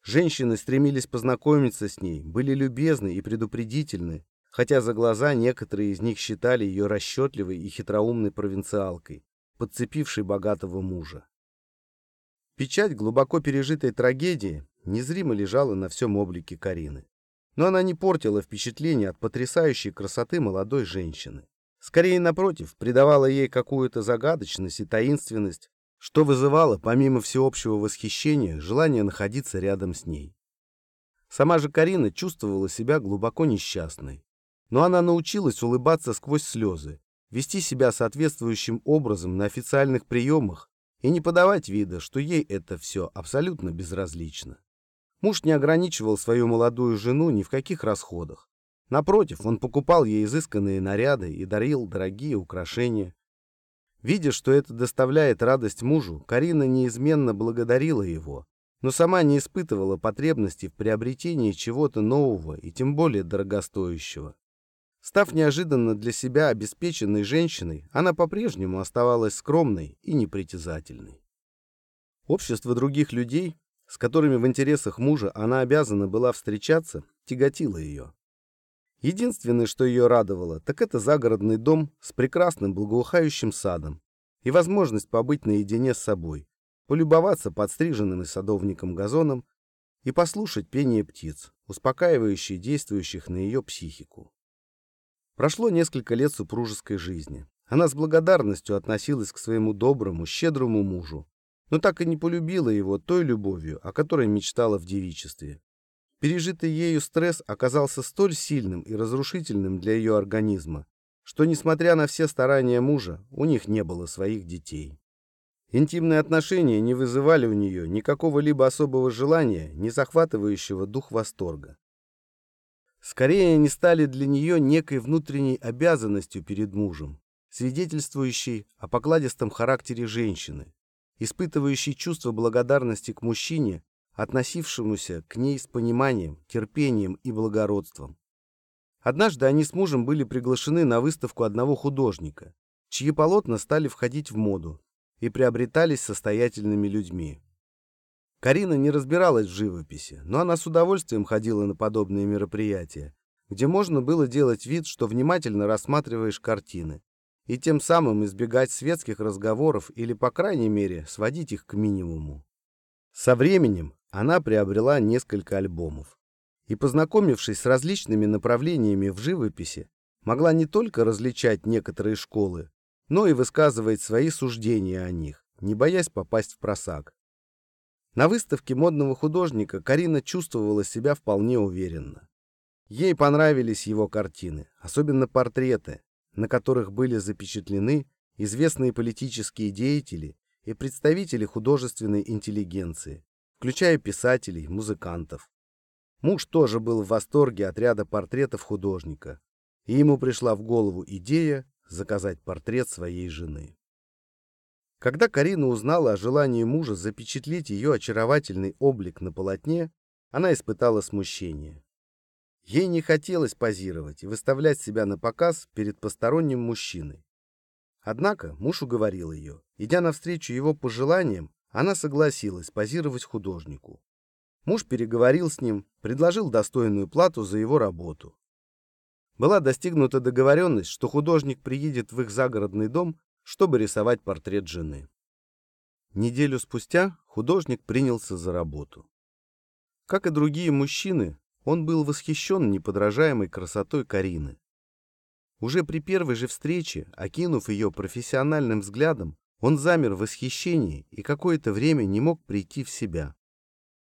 Женщины стремились познакомиться с ней, были любезны и предупредительны, хотя за глаза некоторые из них считали ее расчетливой и хитроумной провинциалкой, подцепившей богатого мужа. Печать глубоко пережитой трагедии незримо лежала на всем облике Карины. Но она не портила впечатление от потрясающей красоты молодой женщины. Скорее, напротив, придавала ей какую-то загадочность и таинственность, что вызывало, помимо всеобщего восхищения, желание находиться рядом с ней. Сама же Карина чувствовала себя глубоко несчастной. Но она научилась улыбаться сквозь слезы, вести себя соответствующим образом на официальных приемах и не подавать вида, что ей это все абсолютно безразлично. Муж не ограничивал свою молодую жену ни в каких расходах. Напротив, он покупал ей изысканные наряды и дарил дорогие украшения. Видя, что это доставляет радость мужу, Карина неизменно благодарила его, но сама не испытывала потребности в приобретении чего-то нового и тем более дорогостоящего. Став неожиданно для себя обеспеченной женщиной, она по-прежнему оставалась скромной и непритязательной. Общество других людей, с которыми в интересах мужа она обязана была встречаться, тяготило ее. Единственное, что ее радовало, так это загородный дом с прекрасным благоухающим садом и возможность побыть наедине с собой, полюбоваться подстриженным и садовником газоном и послушать пение птиц, успокаивающие действующих на ее психику. Прошло несколько лет супружеской жизни. Она с благодарностью относилась к своему доброму, щедрому мужу, но так и не полюбила его той любовью, о которой мечтала в девичестве. Пережитый ею стресс оказался столь сильным и разрушительным для ее организма, что, несмотря на все старания мужа, у них не было своих детей. Интимные отношения не вызывали у нее никакого либо особого желания, ни захватывающего дух восторга. Скорее, они стали для нее некой внутренней обязанностью перед мужем, свидетельствующей о покладистом характере женщины, испытывающей чувство благодарности к мужчине, относившемуся к ней с пониманием, терпением и благородством. Однажды они с мужем были приглашены на выставку одного художника, чьи полотна стали входить в моду и приобретались состоятельными людьми. Карина не разбиралась в живописи, но она с удовольствием ходила на подобные мероприятия, где можно было делать вид, что внимательно рассматриваешь картины, и тем самым избегать светских разговоров или, по крайней мере, сводить их к минимуму. Со временем она приобрела несколько альбомов и, познакомившись с различными направлениями в живописи, могла не только различать некоторые школы, но и высказывать свои суждения о них, не боясь попасть в просак. На выставке модного художника Карина чувствовала себя вполне уверенно. Ей понравились его картины, особенно портреты, на которых были запечатлены известные политические деятели и представители художественной интеллигенции, включая писателей, музыкантов. Муж тоже был в восторге от ряда портретов художника, и ему пришла в голову идея заказать портрет своей жены. Когда Карина узнала о желании мужа запечатлеть ее очаровательный облик на полотне, она испытала смущение. Ей не хотелось позировать и выставлять себя на показ перед посторонним мужчиной. Однако муж уговорил ее. Идя навстречу его пожеланиям, она согласилась позировать художнику. Муж переговорил с ним, предложил достойную плату за его работу. Была достигнута договоренность, что художник приедет в их загородный дом чтобы рисовать портрет жены. Неделю спустя художник принялся за работу. Как и другие мужчины, он был восхищен неподражаемой красотой Карины. Уже при первой же встрече, окинув ее профессиональным взглядом, он замер в восхищении и какое-то время не мог прийти в себя.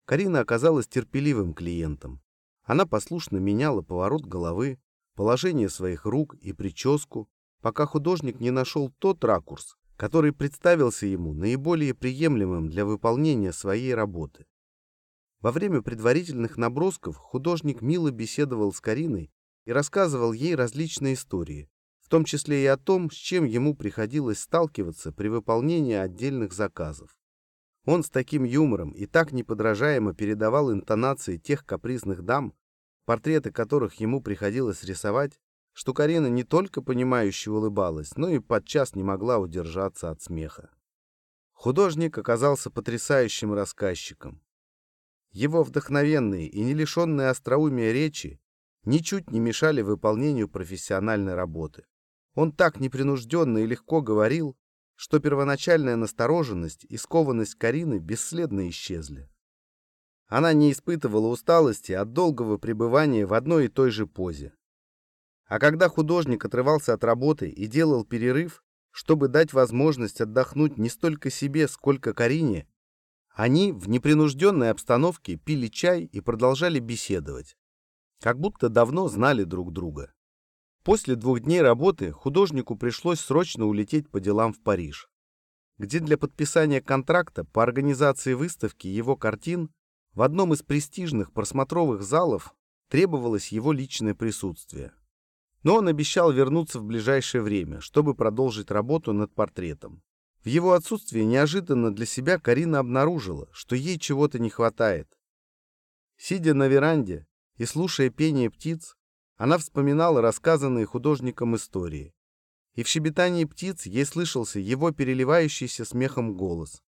Карина оказалась терпеливым клиентом. Она послушно меняла поворот головы, положение своих рук и прическу, пока художник не нашел тот ракурс, который представился ему наиболее приемлемым для выполнения своей работы. Во время предварительных набросков художник мило беседовал с Кариной и рассказывал ей различные истории, в том числе и о том, с чем ему приходилось сталкиваться при выполнении отдельных заказов. Он с таким юмором и так неподражаемо передавал интонации тех капризных дам, портреты которых ему приходилось рисовать, что Карина не только понимающе улыбалась, но и подчас не могла удержаться от смеха. Художник оказался потрясающим рассказчиком. Его вдохновенные и не лишенные остроумия речи ничуть не мешали выполнению профессиональной работы. Он так непринужденно и легко говорил, что первоначальная настороженность и скованность Карины бесследно исчезли. Она не испытывала усталости от долгого пребывания в одной и той же позе. А когда художник отрывался от работы и делал перерыв, чтобы дать возможность отдохнуть не столько себе, сколько Карине, они в непринужденной обстановке пили чай и продолжали беседовать, как будто давно знали друг друга. После двух дней работы художнику пришлось срочно улететь по делам в Париж, где для подписания контракта по организации выставки его картин в одном из престижных просмотровых залов требовалось его личное присутствие но он обещал вернуться в ближайшее время, чтобы продолжить работу над портретом. В его отсутствие неожиданно для себя Карина обнаружила, что ей чего-то не хватает. Сидя на веранде и слушая пение птиц, она вспоминала рассказанные художником истории. И в щебетании птиц ей слышался его переливающийся смехом голос.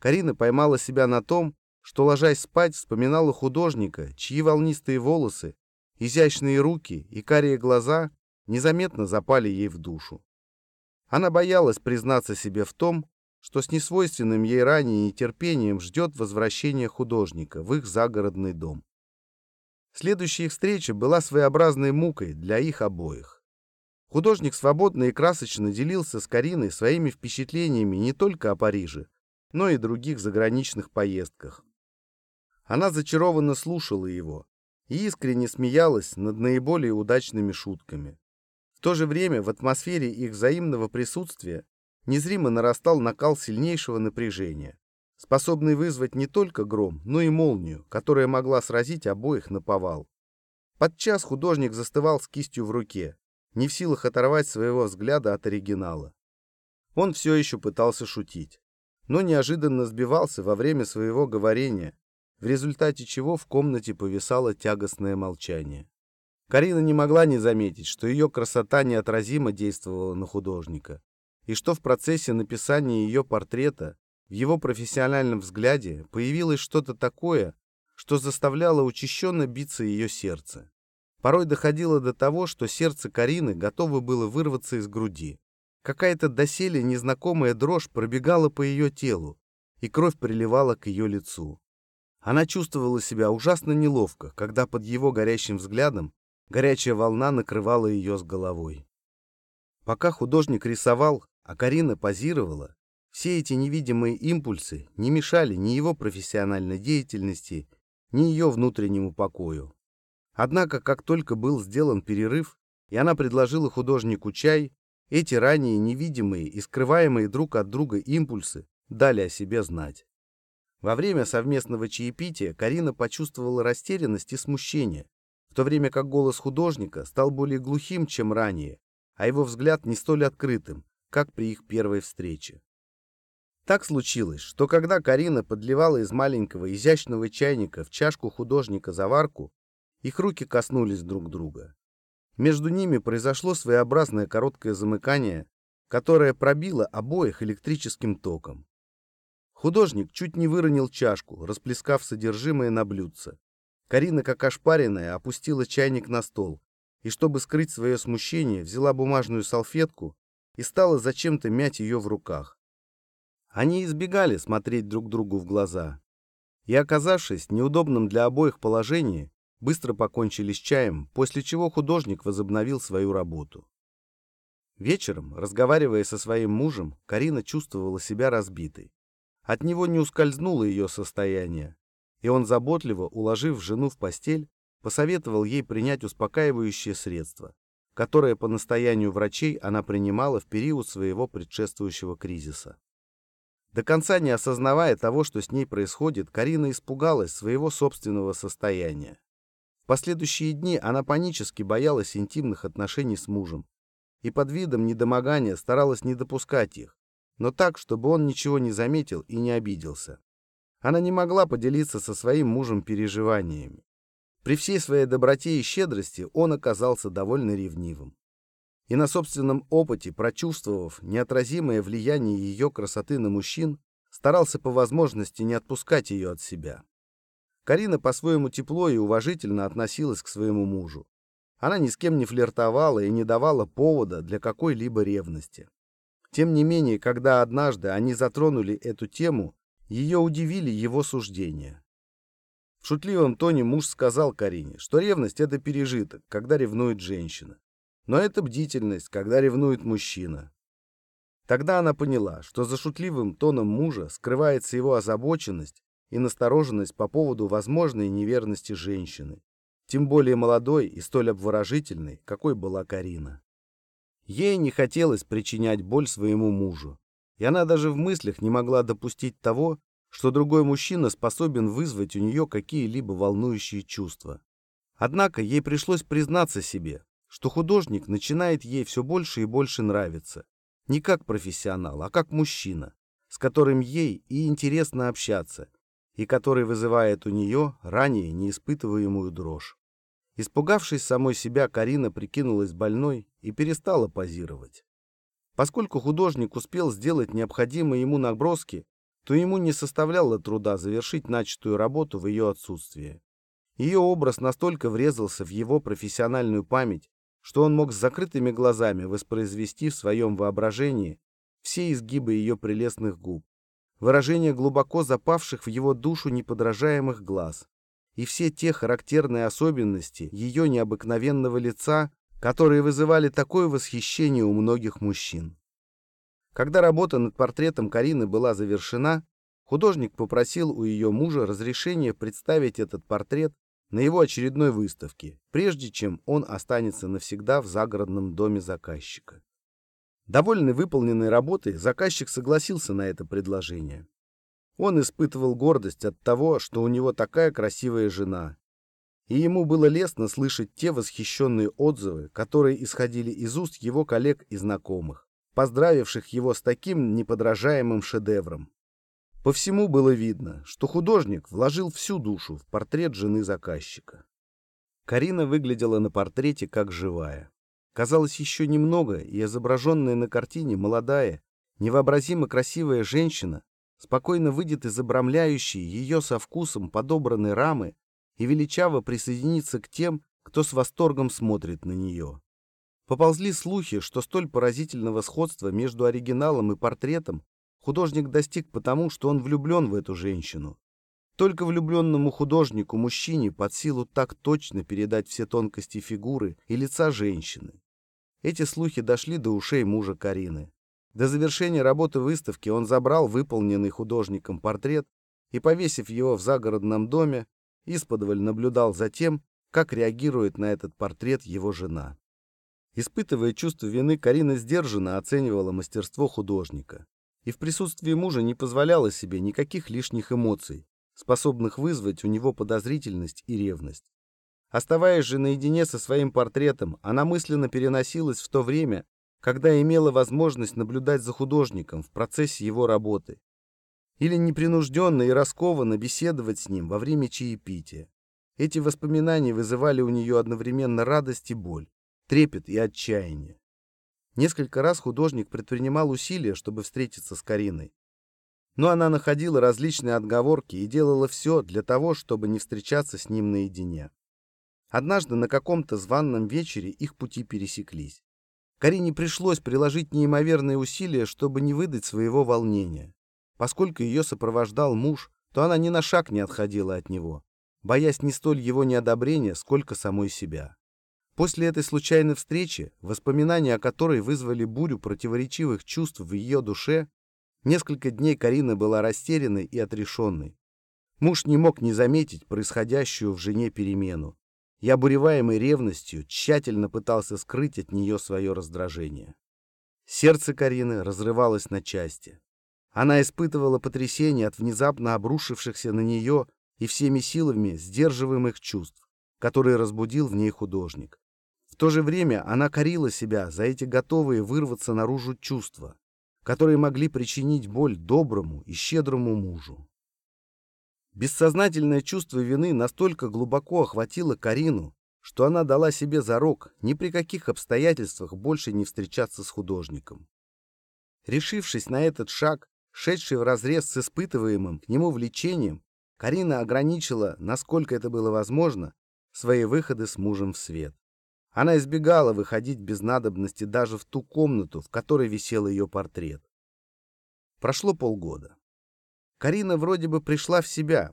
Карина поймала себя на том, что, ложась спать, вспоминала художника, чьи волнистые волосы Изящные руки и карие глаза незаметно запали ей в душу. Она боялась признаться себе в том, что с несвойственным ей ранее нетерпением ждет возвращения художника в их загородный дом. Следующая их встреча была своеобразной мукой для их обоих. Художник свободно и красочно делился с Кариной своими впечатлениями не только о Париже, но и других заграничных поездках. Она зачарованно слушала его, и искренне смеялась над наиболее удачными шутками. В то же время в атмосфере их взаимного присутствия незримо нарастал накал сильнейшего напряжения, способный вызвать не только гром, но и молнию, которая могла сразить обоих на повал. Подчас художник застывал с кистью в руке, не в силах оторвать своего взгляда от оригинала. Он все еще пытался шутить, но неожиданно сбивался во время своего говорения, в результате чего в комнате повисало тягостное молчание. Карина не могла не заметить, что ее красота неотразимо действовала на художника, и что в процессе написания ее портрета в его профессиональном взгляде появилось что-то такое, что заставляло учащенно биться ее сердце. Порой доходило до того, что сердце Карины готово было вырваться из груди, Какая-то доселе незнакомая дрожь пробегала по ее телу, и кровь приливала к ее лицу. Она чувствовала себя ужасно неловко, когда под его горящим взглядом горячая волна накрывала ее с головой. Пока художник рисовал, а Карина позировала, все эти невидимые импульсы не мешали ни его профессиональной деятельности, ни ее внутреннему покою. Однако, как только был сделан перерыв, и она предложила художнику чай, эти ранее невидимые и скрываемые друг от друга импульсы дали о себе знать. Во время совместного чаепития Карина почувствовала растерянность и смущение, в то время как голос художника стал более глухим, чем ранее, а его взгляд не столь открытым, как при их первой встрече. Так случилось, что когда Карина подливала из маленького изящного чайника в чашку художника заварку, их руки коснулись друг друга. Между ними произошло своеобразное короткое замыкание, которое пробило обоих электрическим током. Художник чуть не выронил чашку, расплескав содержимое на блюдце. Карина, как ошпаренная, опустила чайник на стол и, чтобы скрыть свое смущение, взяла бумажную салфетку и стала зачем-то мять ее в руках. Они избегали смотреть друг другу в глаза. И, оказавшись в неудобном для обоих положении, быстро покончили с чаем, после чего художник возобновил свою работу. Вечером, разговаривая со своим мужем, Карина чувствовала себя разбитой. От него не ускользнуло ее состояние, и он заботливо, уложив жену в постель, посоветовал ей принять успокаивающее средство, которое по настоянию врачей она принимала в период своего предшествующего кризиса. До конца не осознавая того, что с ней происходит, Карина испугалась своего собственного состояния последующие дни она панически боялась интимных отношений с мужем и под видом недомогания старалась не допускать их, но так, чтобы он ничего не заметил и не обиделся. Она не могла поделиться со своим мужем переживаниями. При всей своей доброте и щедрости он оказался довольно ревнивым. И на собственном опыте, прочувствовав неотразимое влияние ее красоты на мужчин, старался по возможности не отпускать ее от себя. Карина по-своему тепло и уважительно относилась к своему мужу. Она ни с кем не флиртовала и не давала повода для какой-либо ревности. Тем не менее, когда однажды они затронули эту тему, ее удивили его суждения. В шутливом тоне муж сказал Карине, что ревность – это пережиток, когда ревнует женщина. Но это бдительность, когда ревнует мужчина. Тогда она поняла, что за шутливым тоном мужа скрывается его озабоченность и настороженность по поводу возможной неверности женщины, тем более молодой и столь обворожительной, какой была Карина. Ей не хотелось причинять боль своему мужу, и она даже в мыслях не могла допустить того, что другой мужчина способен вызвать у нее какие-либо волнующие чувства. Однако ей пришлось признаться себе, что художник начинает ей все больше и больше нравиться, не как профессионал, а как мужчина, с которым ей и интересно общаться, и который вызывает у нее ранее неиспытываемую дрожь. Испугавшись самой себя, Карина прикинулась больной и перестала позировать. Поскольку художник успел сделать необходимые ему наброски, то ему не составляло труда завершить начатую работу в ее отсутствие. Ее образ настолько врезался в его профессиональную память, что он мог с закрытыми глазами воспроизвести в своем воображении все изгибы ее прелестных губ, выражение глубоко запавших в его душу неподражаемых глаз и все те характерные особенности ее необыкновенного лица, которые вызывали такое восхищение у многих мужчин. Когда работа над портретом Карины была завершена, художник попросил у ее мужа разрешения представить этот портрет на его очередной выставке, прежде чем он останется навсегда в загородном доме заказчика. Довольный выполненной работой, заказчик согласился на это предложение. Он испытывал гордость от того, что у него такая красивая жена. И ему было лестно слышать те восхищенные отзывы, которые исходили из уст его коллег и знакомых, поздравивших его с таким неподражаемым шедевром. По всему было видно, что художник вложил всю душу в портрет жены заказчика. Карина выглядела на портрете как живая. Казалось, еще немного, и изображенная на картине молодая, невообразимо красивая женщина спокойно выйдет из обрамляющей ее со вкусом подобранной рамы и величаво присоединится к тем, кто с восторгом смотрит на нее. Поползли слухи, что столь поразительного сходства между оригиналом и портретом художник достиг потому, что он влюблен в эту женщину. Только влюбленному художнику-мужчине под силу так точно передать все тонкости фигуры и лица женщины. Эти слухи дошли до ушей мужа Карины. До завершения работы выставки он забрал выполненный художником портрет и, повесив его в загородном доме, исподволь наблюдал за тем, как реагирует на этот портрет его жена. Испытывая чувство вины, Карина сдержанно оценивала мастерство художника и в присутствии мужа не позволяла себе никаких лишних эмоций, способных вызвать у него подозрительность и ревность. Оставаясь же наедине со своим портретом, она мысленно переносилась в то время, когда имела возможность наблюдать за художником в процессе его работы или непринужденно и раскованно беседовать с ним во время чаепития. Эти воспоминания вызывали у нее одновременно радость и боль, трепет и отчаяние. Несколько раз художник предпринимал усилия, чтобы встретиться с Кариной. Но она находила различные отговорки и делала все для того, чтобы не встречаться с ним наедине. Однажды на каком-то званном вечере их пути пересеклись. Карине пришлось приложить неимоверные усилия, чтобы не выдать своего волнения. Поскольку ее сопровождал муж, то она ни на шаг не отходила от него, боясь не столь его неодобрения, сколько самой себя. После этой случайной встречи, воспоминания о которой вызвали бурю противоречивых чувств в ее душе, несколько дней Карина была растерянной и отрешенной. Муж не мог не заметить происходящую в жене перемену. Я, обуреваемый ревностью, тщательно пытался скрыть от нее свое раздражение. Сердце Карины разрывалось на части. Она испытывала потрясение от внезапно обрушившихся на нее и всеми силами сдерживаемых чувств, которые разбудил в ней художник. В то же время она корила себя за эти готовые вырваться наружу чувства, которые могли причинить боль доброму и щедрому мужу. Бессознательное чувство вины настолько глубоко охватило Карину, что она дала себе зарок ни при каких обстоятельствах больше не встречаться с художником. Решившись на этот шаг, шедший вразрез с испытываемым к нему влечением, Карина ограничила, насколько это было возможно, свои выходы с мужем в свет. Она избегала выходить без надобности даже в ту комнату, в которой висел ее портрет. Прошло полгода. Карина вроде бы пришла в себя.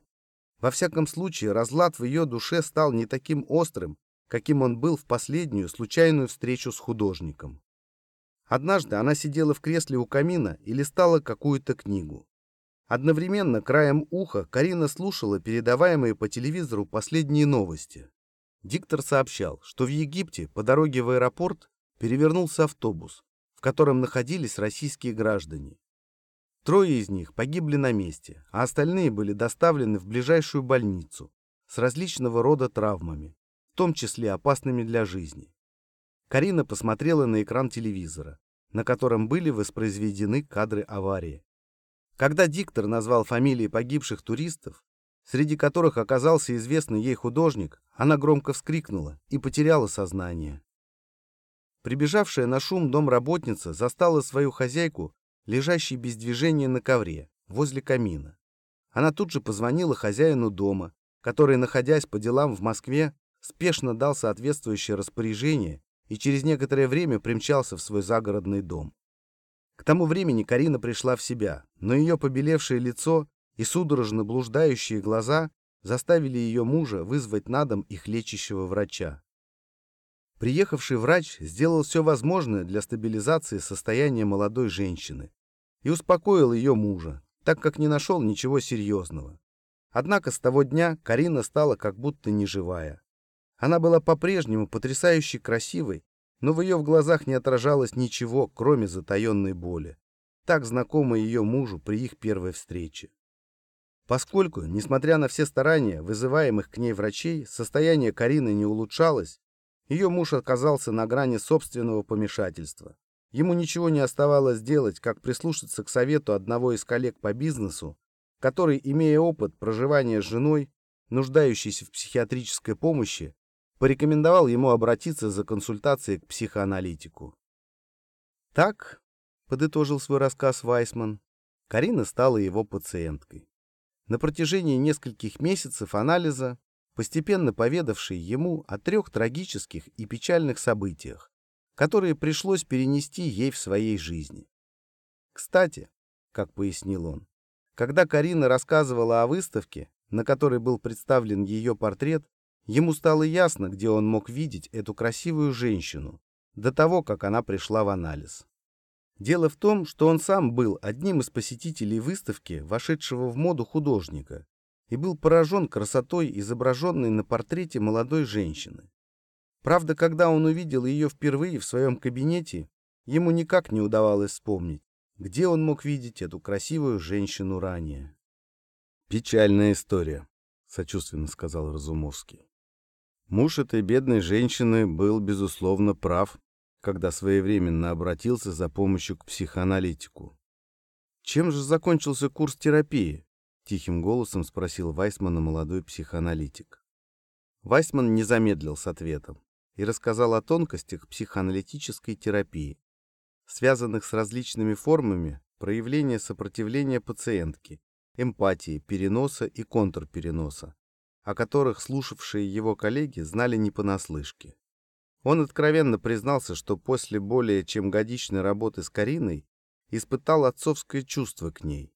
Во всяком случае, разлад в ее душе стал не таким острым, каким он был в последнюю случайную встречу с художником. Однажды она сидела в кресле у камина и листала какую-то книгу. Одновременно краем уха Карина слушала передаваемые по телевизору последние новости. Диктор сообщал, что в Египте по дороге в аэропорт перевернулся автобус, в котором находились российские граждане. Трое из них погибли на месте, а остальные были доставлены в ближайшую больницу с различного рода травмами, в том числе опасными для жизни. Карина посмотрела на экран телевизора, на котором были воспроизведены кадры аварии. Когда диктор назвал фамилии погибших туристов, среди которых оказался известный ей художник, она громко вскрикнула и потеряла сознание. Прибежавшая на шум домработница застала свою хозяйку, лежащей без движения на ковре, возле камина. Она тут же позвонила хозяину дома, который, находясь по делам в Москве, спешно дал соответствующее распоряжение и через некоторое время примчался в свой загородный дом. К тому времени Карина пришла в себя, но ее побелевшее лицо и судорожно блуждающие глаза заставили ее мужа вызвать на дом их лечащего врача. Приехавший врач сделал все возможное для стабилизации состояния молодой женщины и успокоил ее мужа, так как не нашел ничего серьезного. Однако с того дня Карина стала как будто неживая. Она была по-прежнему потрясающе красивой, но в ее глазах не отражалось ничего, кроме затаенной боли, так знакомой ее мужу при их первой встрече. Поскольку, несмотря на все старания вызываемых к ней врачей, состояние Карины не улучшалось, ее муж оказался на грани собственного помешательства. Ему ничего не оставалось делать, как прислушаться к совету одного из коллег по бизнесу, который, имея опыт проживания с женой, нуждающейся в психиатрической помощи, порекомендовал ему обратиться за консультацией к психоаналитику. Так, подытожил свой рассказ Вайсман, Карина стала его пациенткой. На протяжении нескольких месяцев анализа, постепенно поведавшей ему о трех трагических и печальных событиях, которые пришлось перенести ей в своей жизни. Кстати, как пояснил он, когда Карина рассказывала о выставке, на которой был представлен ее портрет, ему стало ясно, где он мог видеть эту красивую женщину, до того, как она пришла в анализ. Дело в том, что он сам был одним из посетителей выставки, вошедшего в моду художника, и был поражен красотой, изображенной на портрете молодой женщины. Правда, когда он увидел ее впервые в своем кабинете, ему никак не удавалось вспомнить, где он мог видеть эту красивую женщину ранее. «Печальная история», — сочувственно сказал Разумовский. Муж этой бедной женщины был, безусловно, прав, когда своевременно обратился за помощью к психоаналитику. «Чем же закончился курс терапии?» — тихим голосом спросил Вайсмана молодой психоаналитик. Вайсман не замедлил с ответом и рассказал о тонкостях психоаналитической терапии, связанных с различными формами проявления сопротивления пациентки, эмпатии, переноса и контрпереноса, о которых слушавшие его коллеги знали не понаслышке. Он откровенно признался, что после более чем годичной работы с Кариной испытал отцовское чувство к ней.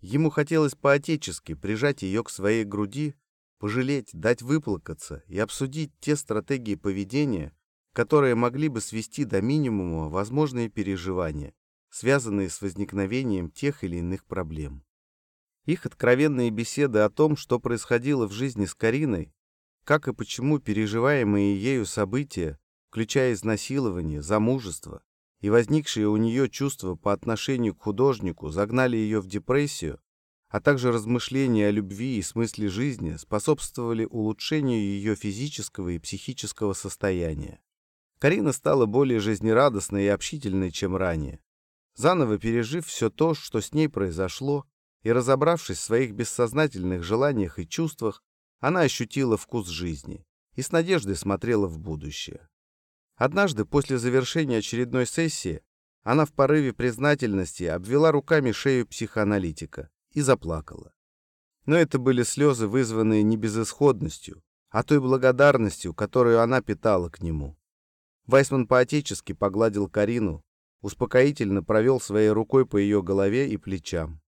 Ему хотелось по-отечески прижать ее к своей груди пожалеть, дать выплакаться и обсудить те стратегии поведения, которые могли бы свести до минимума возможные переживания, связанные с возникновением тех или иных проблем. Их откровенные беседы о том, что происходило в жизни с Кариной, как и почему переживаемые ею события, включая изнасилование, замужество и возникшие у нее чувства по отношению к художнику, загнали ее в депрессию, а также размышления о любви и смысле жизни способствовали улучшению ее физического и психического состояния. Карина стала более жизнерадостной и общительной, чем ранее. Заново пережив все то, что с ней произошло, и разобравшись в своих бессознательных желаниях и чувствах, она ощутила вкус жизни и с надеждой смотрела в будущее. Однажды, после завершения очередной сессии, она в порыве признательности обвела руками шею психоаналитика и заплакала. Но это были слезы, вызванные не безысходностью, а той благодарностью, которую она питала к нему. Вайсман поотечески погладил Карину, успокоительно провел своей рукой по ее голове и плечам.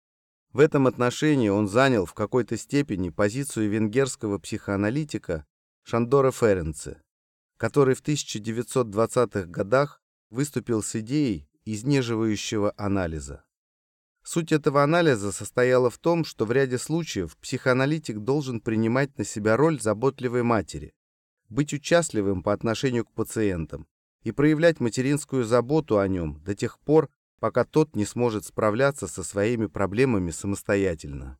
В этом отношении он занял в какой-то степени позицию венгерского психоаналитика Шандора Ференце, который в 1920-х годах выступил с идеей изнеживающего анализа. Суть этого анализа состояла в том, что в ряде случаев психоаналитик должен принимать на себя роль заботливой матери, быть участливым по отношению к пациентам и проявлять материнскую заботу о нем до тех пор, пока тот не сможет справляться со своими проблемами самостоятельно.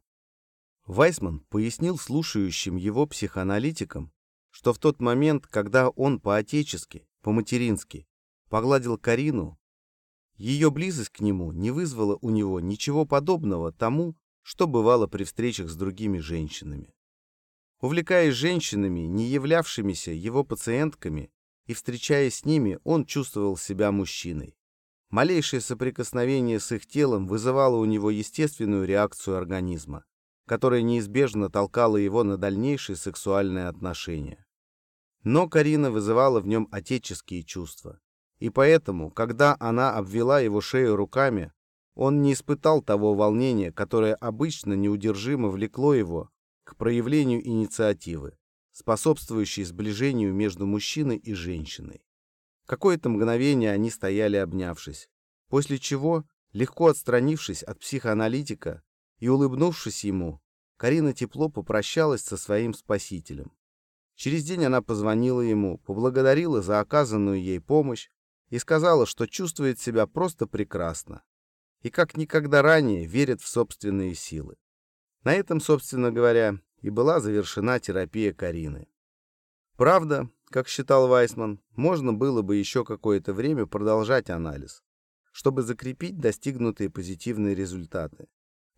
Вайсман пояснил слушающим его психоаналитикам, что в тот момент, когда он по-отечески, по-матерински, погладил Карину, ее близость к нему не вызвала у него ничего подобного тому, что бывало при встречах с другими женщинами. Увлекаясь женщинами, не являвшимися его пациентками, и встречаясь с ними, он чувствовал себя мужчиной. Малейшее соприкосновение с их телом вызывало у него естественную реакцию организма, которая неизбежно толкала его на дальнейшие сексуальные отношения. Но Карина вызывала в нем отеческие чувства. И поэтому, когда она обвела его шею руками, он не испытал того волнения, которое обычно неудержимо влекло его к проявлению инициативы, способствующей сближению между мужчиной и женщиной. Какое-то мгновение они стояли обнявшись, после чего, легко отстранившись от психоаналитика и улыбнувшись ему, Карина тепло попрощалась со своим спасителем. Через день она позвонила ему, поблагодарила за оказанную ей помощь и сказала, что чувствует себя просто прекрасно и как никогда ранее верит в собственные силы. На этом, собственно говоря, и была завершена терапия Карины. Правда, как считал Вайсман, можно было бы еще какое-то время продолжать анализ, чтобы закрепить достигнутые позитивные результаты.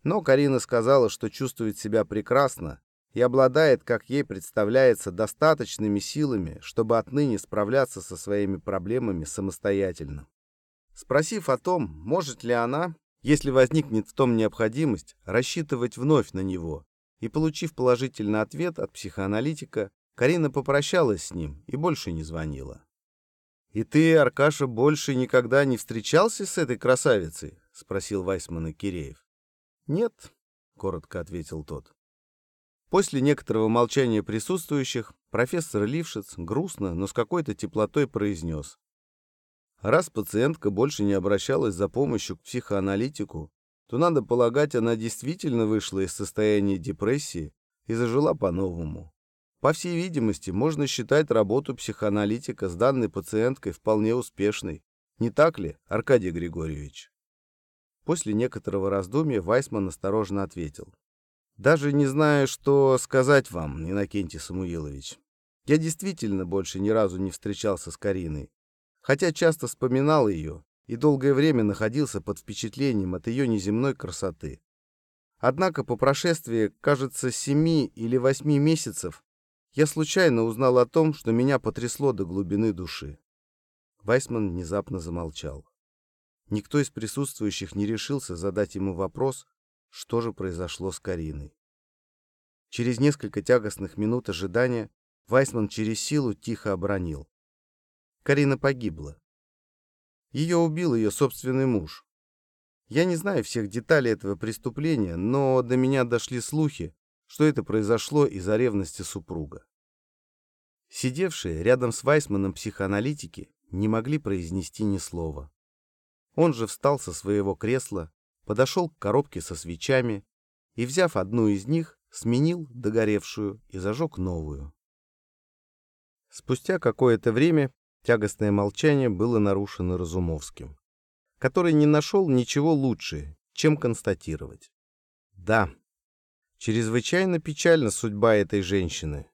Но Карина сказала, что чувствует себя прекрасно и обладает, как ей представляется, достаточными силами, чтобы отныне справляться со своими проблемами самостоятельно. Спросив о том, может ли она, если возникнет в том необходимость, рассчитывать вновь на него, и получив положительный ответ от психоаналитика, Карина попрощалась с ним и больше не звонила. «И ты, Аркаша, больше никогда не встречался с этой красавицей?» — спросил Вайсмана Киреев. «Нет», — коротко ответил тот. После некоторого молчания присутствующих профессор Лившиц грустно, но с какой-то теплотой произнес. Раз пациентка больше не обращалась за помощью к психоаналитику, то, надо полагать, она действительно вышла из состояния депрессии и зажила по-новому. По всей видимости, можно считать работу психоаналитика с данной пациенткой вполне успешной. Не так ли, Аркадий Григорьевич? После некоторого раздумья Вайсман осторожно ответил. «Даже не знаю, что сказать вам, Иннокентий Самуилович. Я действительно больше ни разу не встречался с Кариной, хотя часто вспоминал ее и долгое время находился под впечатлением от ее неземной красоты. Однако по прошествии, кажется, семи или восьми месяцев я случайно узнал о том, что меня потрясло до глубины души. Вайсман внезапно замолчал. Никто из присутствующих не решился задать ему вопрос, что же произошло с Кариной. Через несколько тягостных минут ожидания Вайсман через силу тихо обронил. Карина погибла. Ее убил ее собственный муж. Я не знаю всех деталей этого преступления, но до меня дошли слухи, что это произошло из-за ревности супруга. Сидевшие рядом с Вайсманом психоаналитики не могли произнести ни слова. Он же встал со своего кресла, подошел к коробке со свечами и, взяв одну из них, сменил догоревшую и зажег новую. Спустя какое-то время тягостное молчание было нарушено Разумовским, который не нашел ничего лучше, чем констатировать. Да, чрезвычайно печальна судьба этой женщины.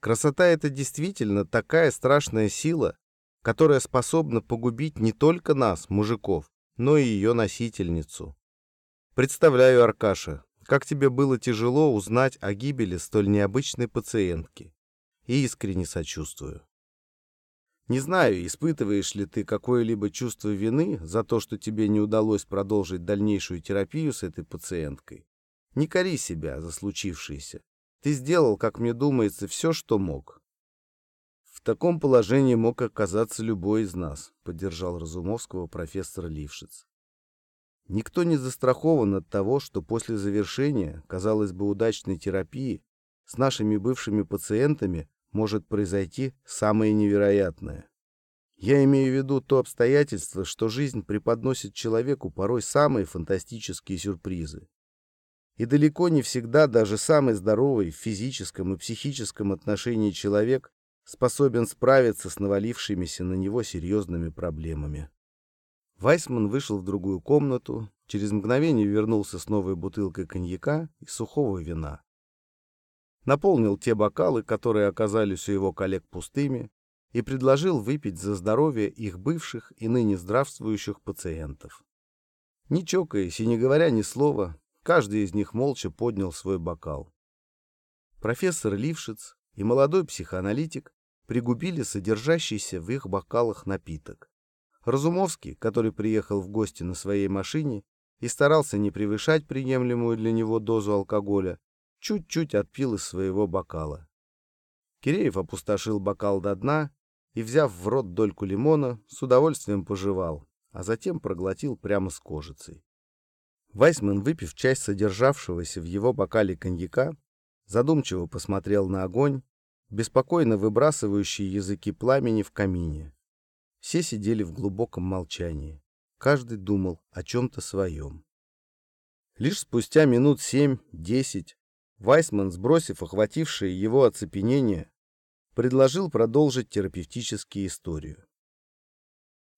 Красота — это действительно такая страшная сила, которая способна погубить не только нас, мужиков, но и ее носительницу. Представляю, Аркаша, как тебе было тяжело узнать о гибели столь необычной пациентки. И искренне сочувствую. Не знаю, испытываешь ли ты какое-либо чувство вины за то, что тебе не удалось продолжить дальнейшую терапию с этой пациенткой. Не кори себя за случившееся. Ты сделал, как мне думается, все, что мог таком положении мог оказаться любой из нас, поддержал Разумовского профессор Лившиц. Никто не застрахован от того, что после завершения, казалось бы, удачной терапии с нашими бывшими пациентами может произойти самое невероятное. Я имею в виду то обстоятельство, что жизнь преподносит человеку порой самые фантастические сюрпризы. И далеко не всегда даже самый здоровый в физическом и психическом отношении человек способен справиться с навалившимися на него серьезными проблемами. Вайсман вышел в другую комнату, через мгновение вернулся с новой бутылкой коньяка и сухого вина. Наполнил те бокалы, которые оказались у его коллег пустыми, и предложил выпить за здоровье их бывших и ныне здравствующих пациентов. Не чокаясь и не говоря ни слова, каждый из них молча поднял свой бокал. Профессор Лившиц и молодой психоаналитик пригубили содержащийся в их бокалах напиток. Разумовский, который приехал в гости на своей машине и старался не превышать приемлемую для него дозу алкоголя, чуть-чуть отпил из своего бокала. Киреев опустошил бокал до дна и, взяв в рот дольку лимона, с удовольствием пожевал, а затем проглотил прямо с кожицей. Вайсман, выпив часть содержавшегося в его бокале коньяка, задумчиво посмотрел на огонь, беспокойно выбрасывающий языки пламени в камине. Все сидели в глубоком молчании. Каждый думал о чем-то своем. Лишь спустя минут семь-десять Вайсман, сбросив охватившее его оцепенение, предложил продолжить терапевтическую историю.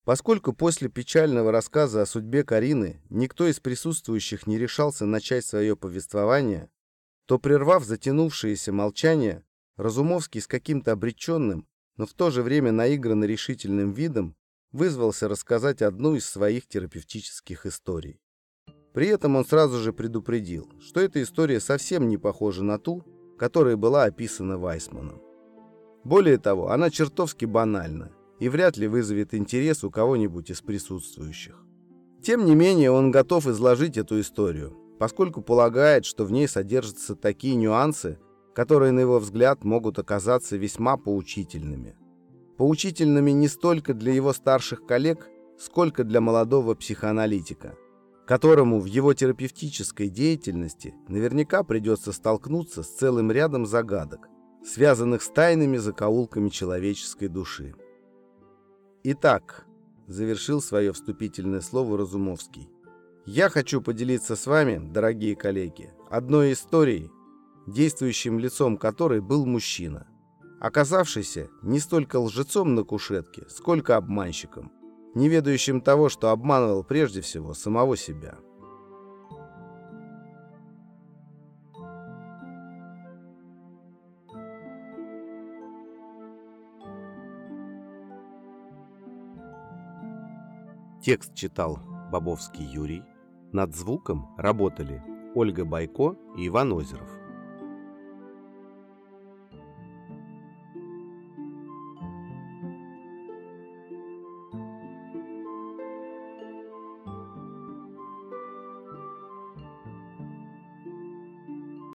Поскольку после печального рассказа о судьбе Карины никто из присутствующих не решался начать свое повествование, то, прервав затянувшееся молчание, Разумовский с каким-то обреченным, но в то же время наигранно решительным видом вызвался рассказать одну из своих терапевтических историй. При этом он сразу же предупредил, что эта история совсем не похожа на ту, которая была описана Вайсманом. Более того, она чертовски банальна и вряд ли вызовет интерес у кого-нибудь из присутствующих. Тем не менее, он готов изложить эту историю, поскольку полагает, что в ней содержатся такие нюансы, которые, на его взгляд, могут оказаться весьма поучительными. поучительными не столько для его старших коллег, сколько для молодого психоаналитика, которому в его терапевтической деятельности наверняка придется столкнуться с целым рядом загадок, связанных с тайными закоулками человеческой души. Итак, завершил свое вступительное слово Разумовский, я хочу поделиться с вами, дорогие коллеги, одной историей, действующим лицом которой был мужчина, оказавшийся не столько лжецом на кушетке, сколько обманщиком, не ведающим того, что обманывал прежде всего самого себя. Текст читал Бобовский Юрий. Над звуком работали Ольга Байко и Иван Озеров.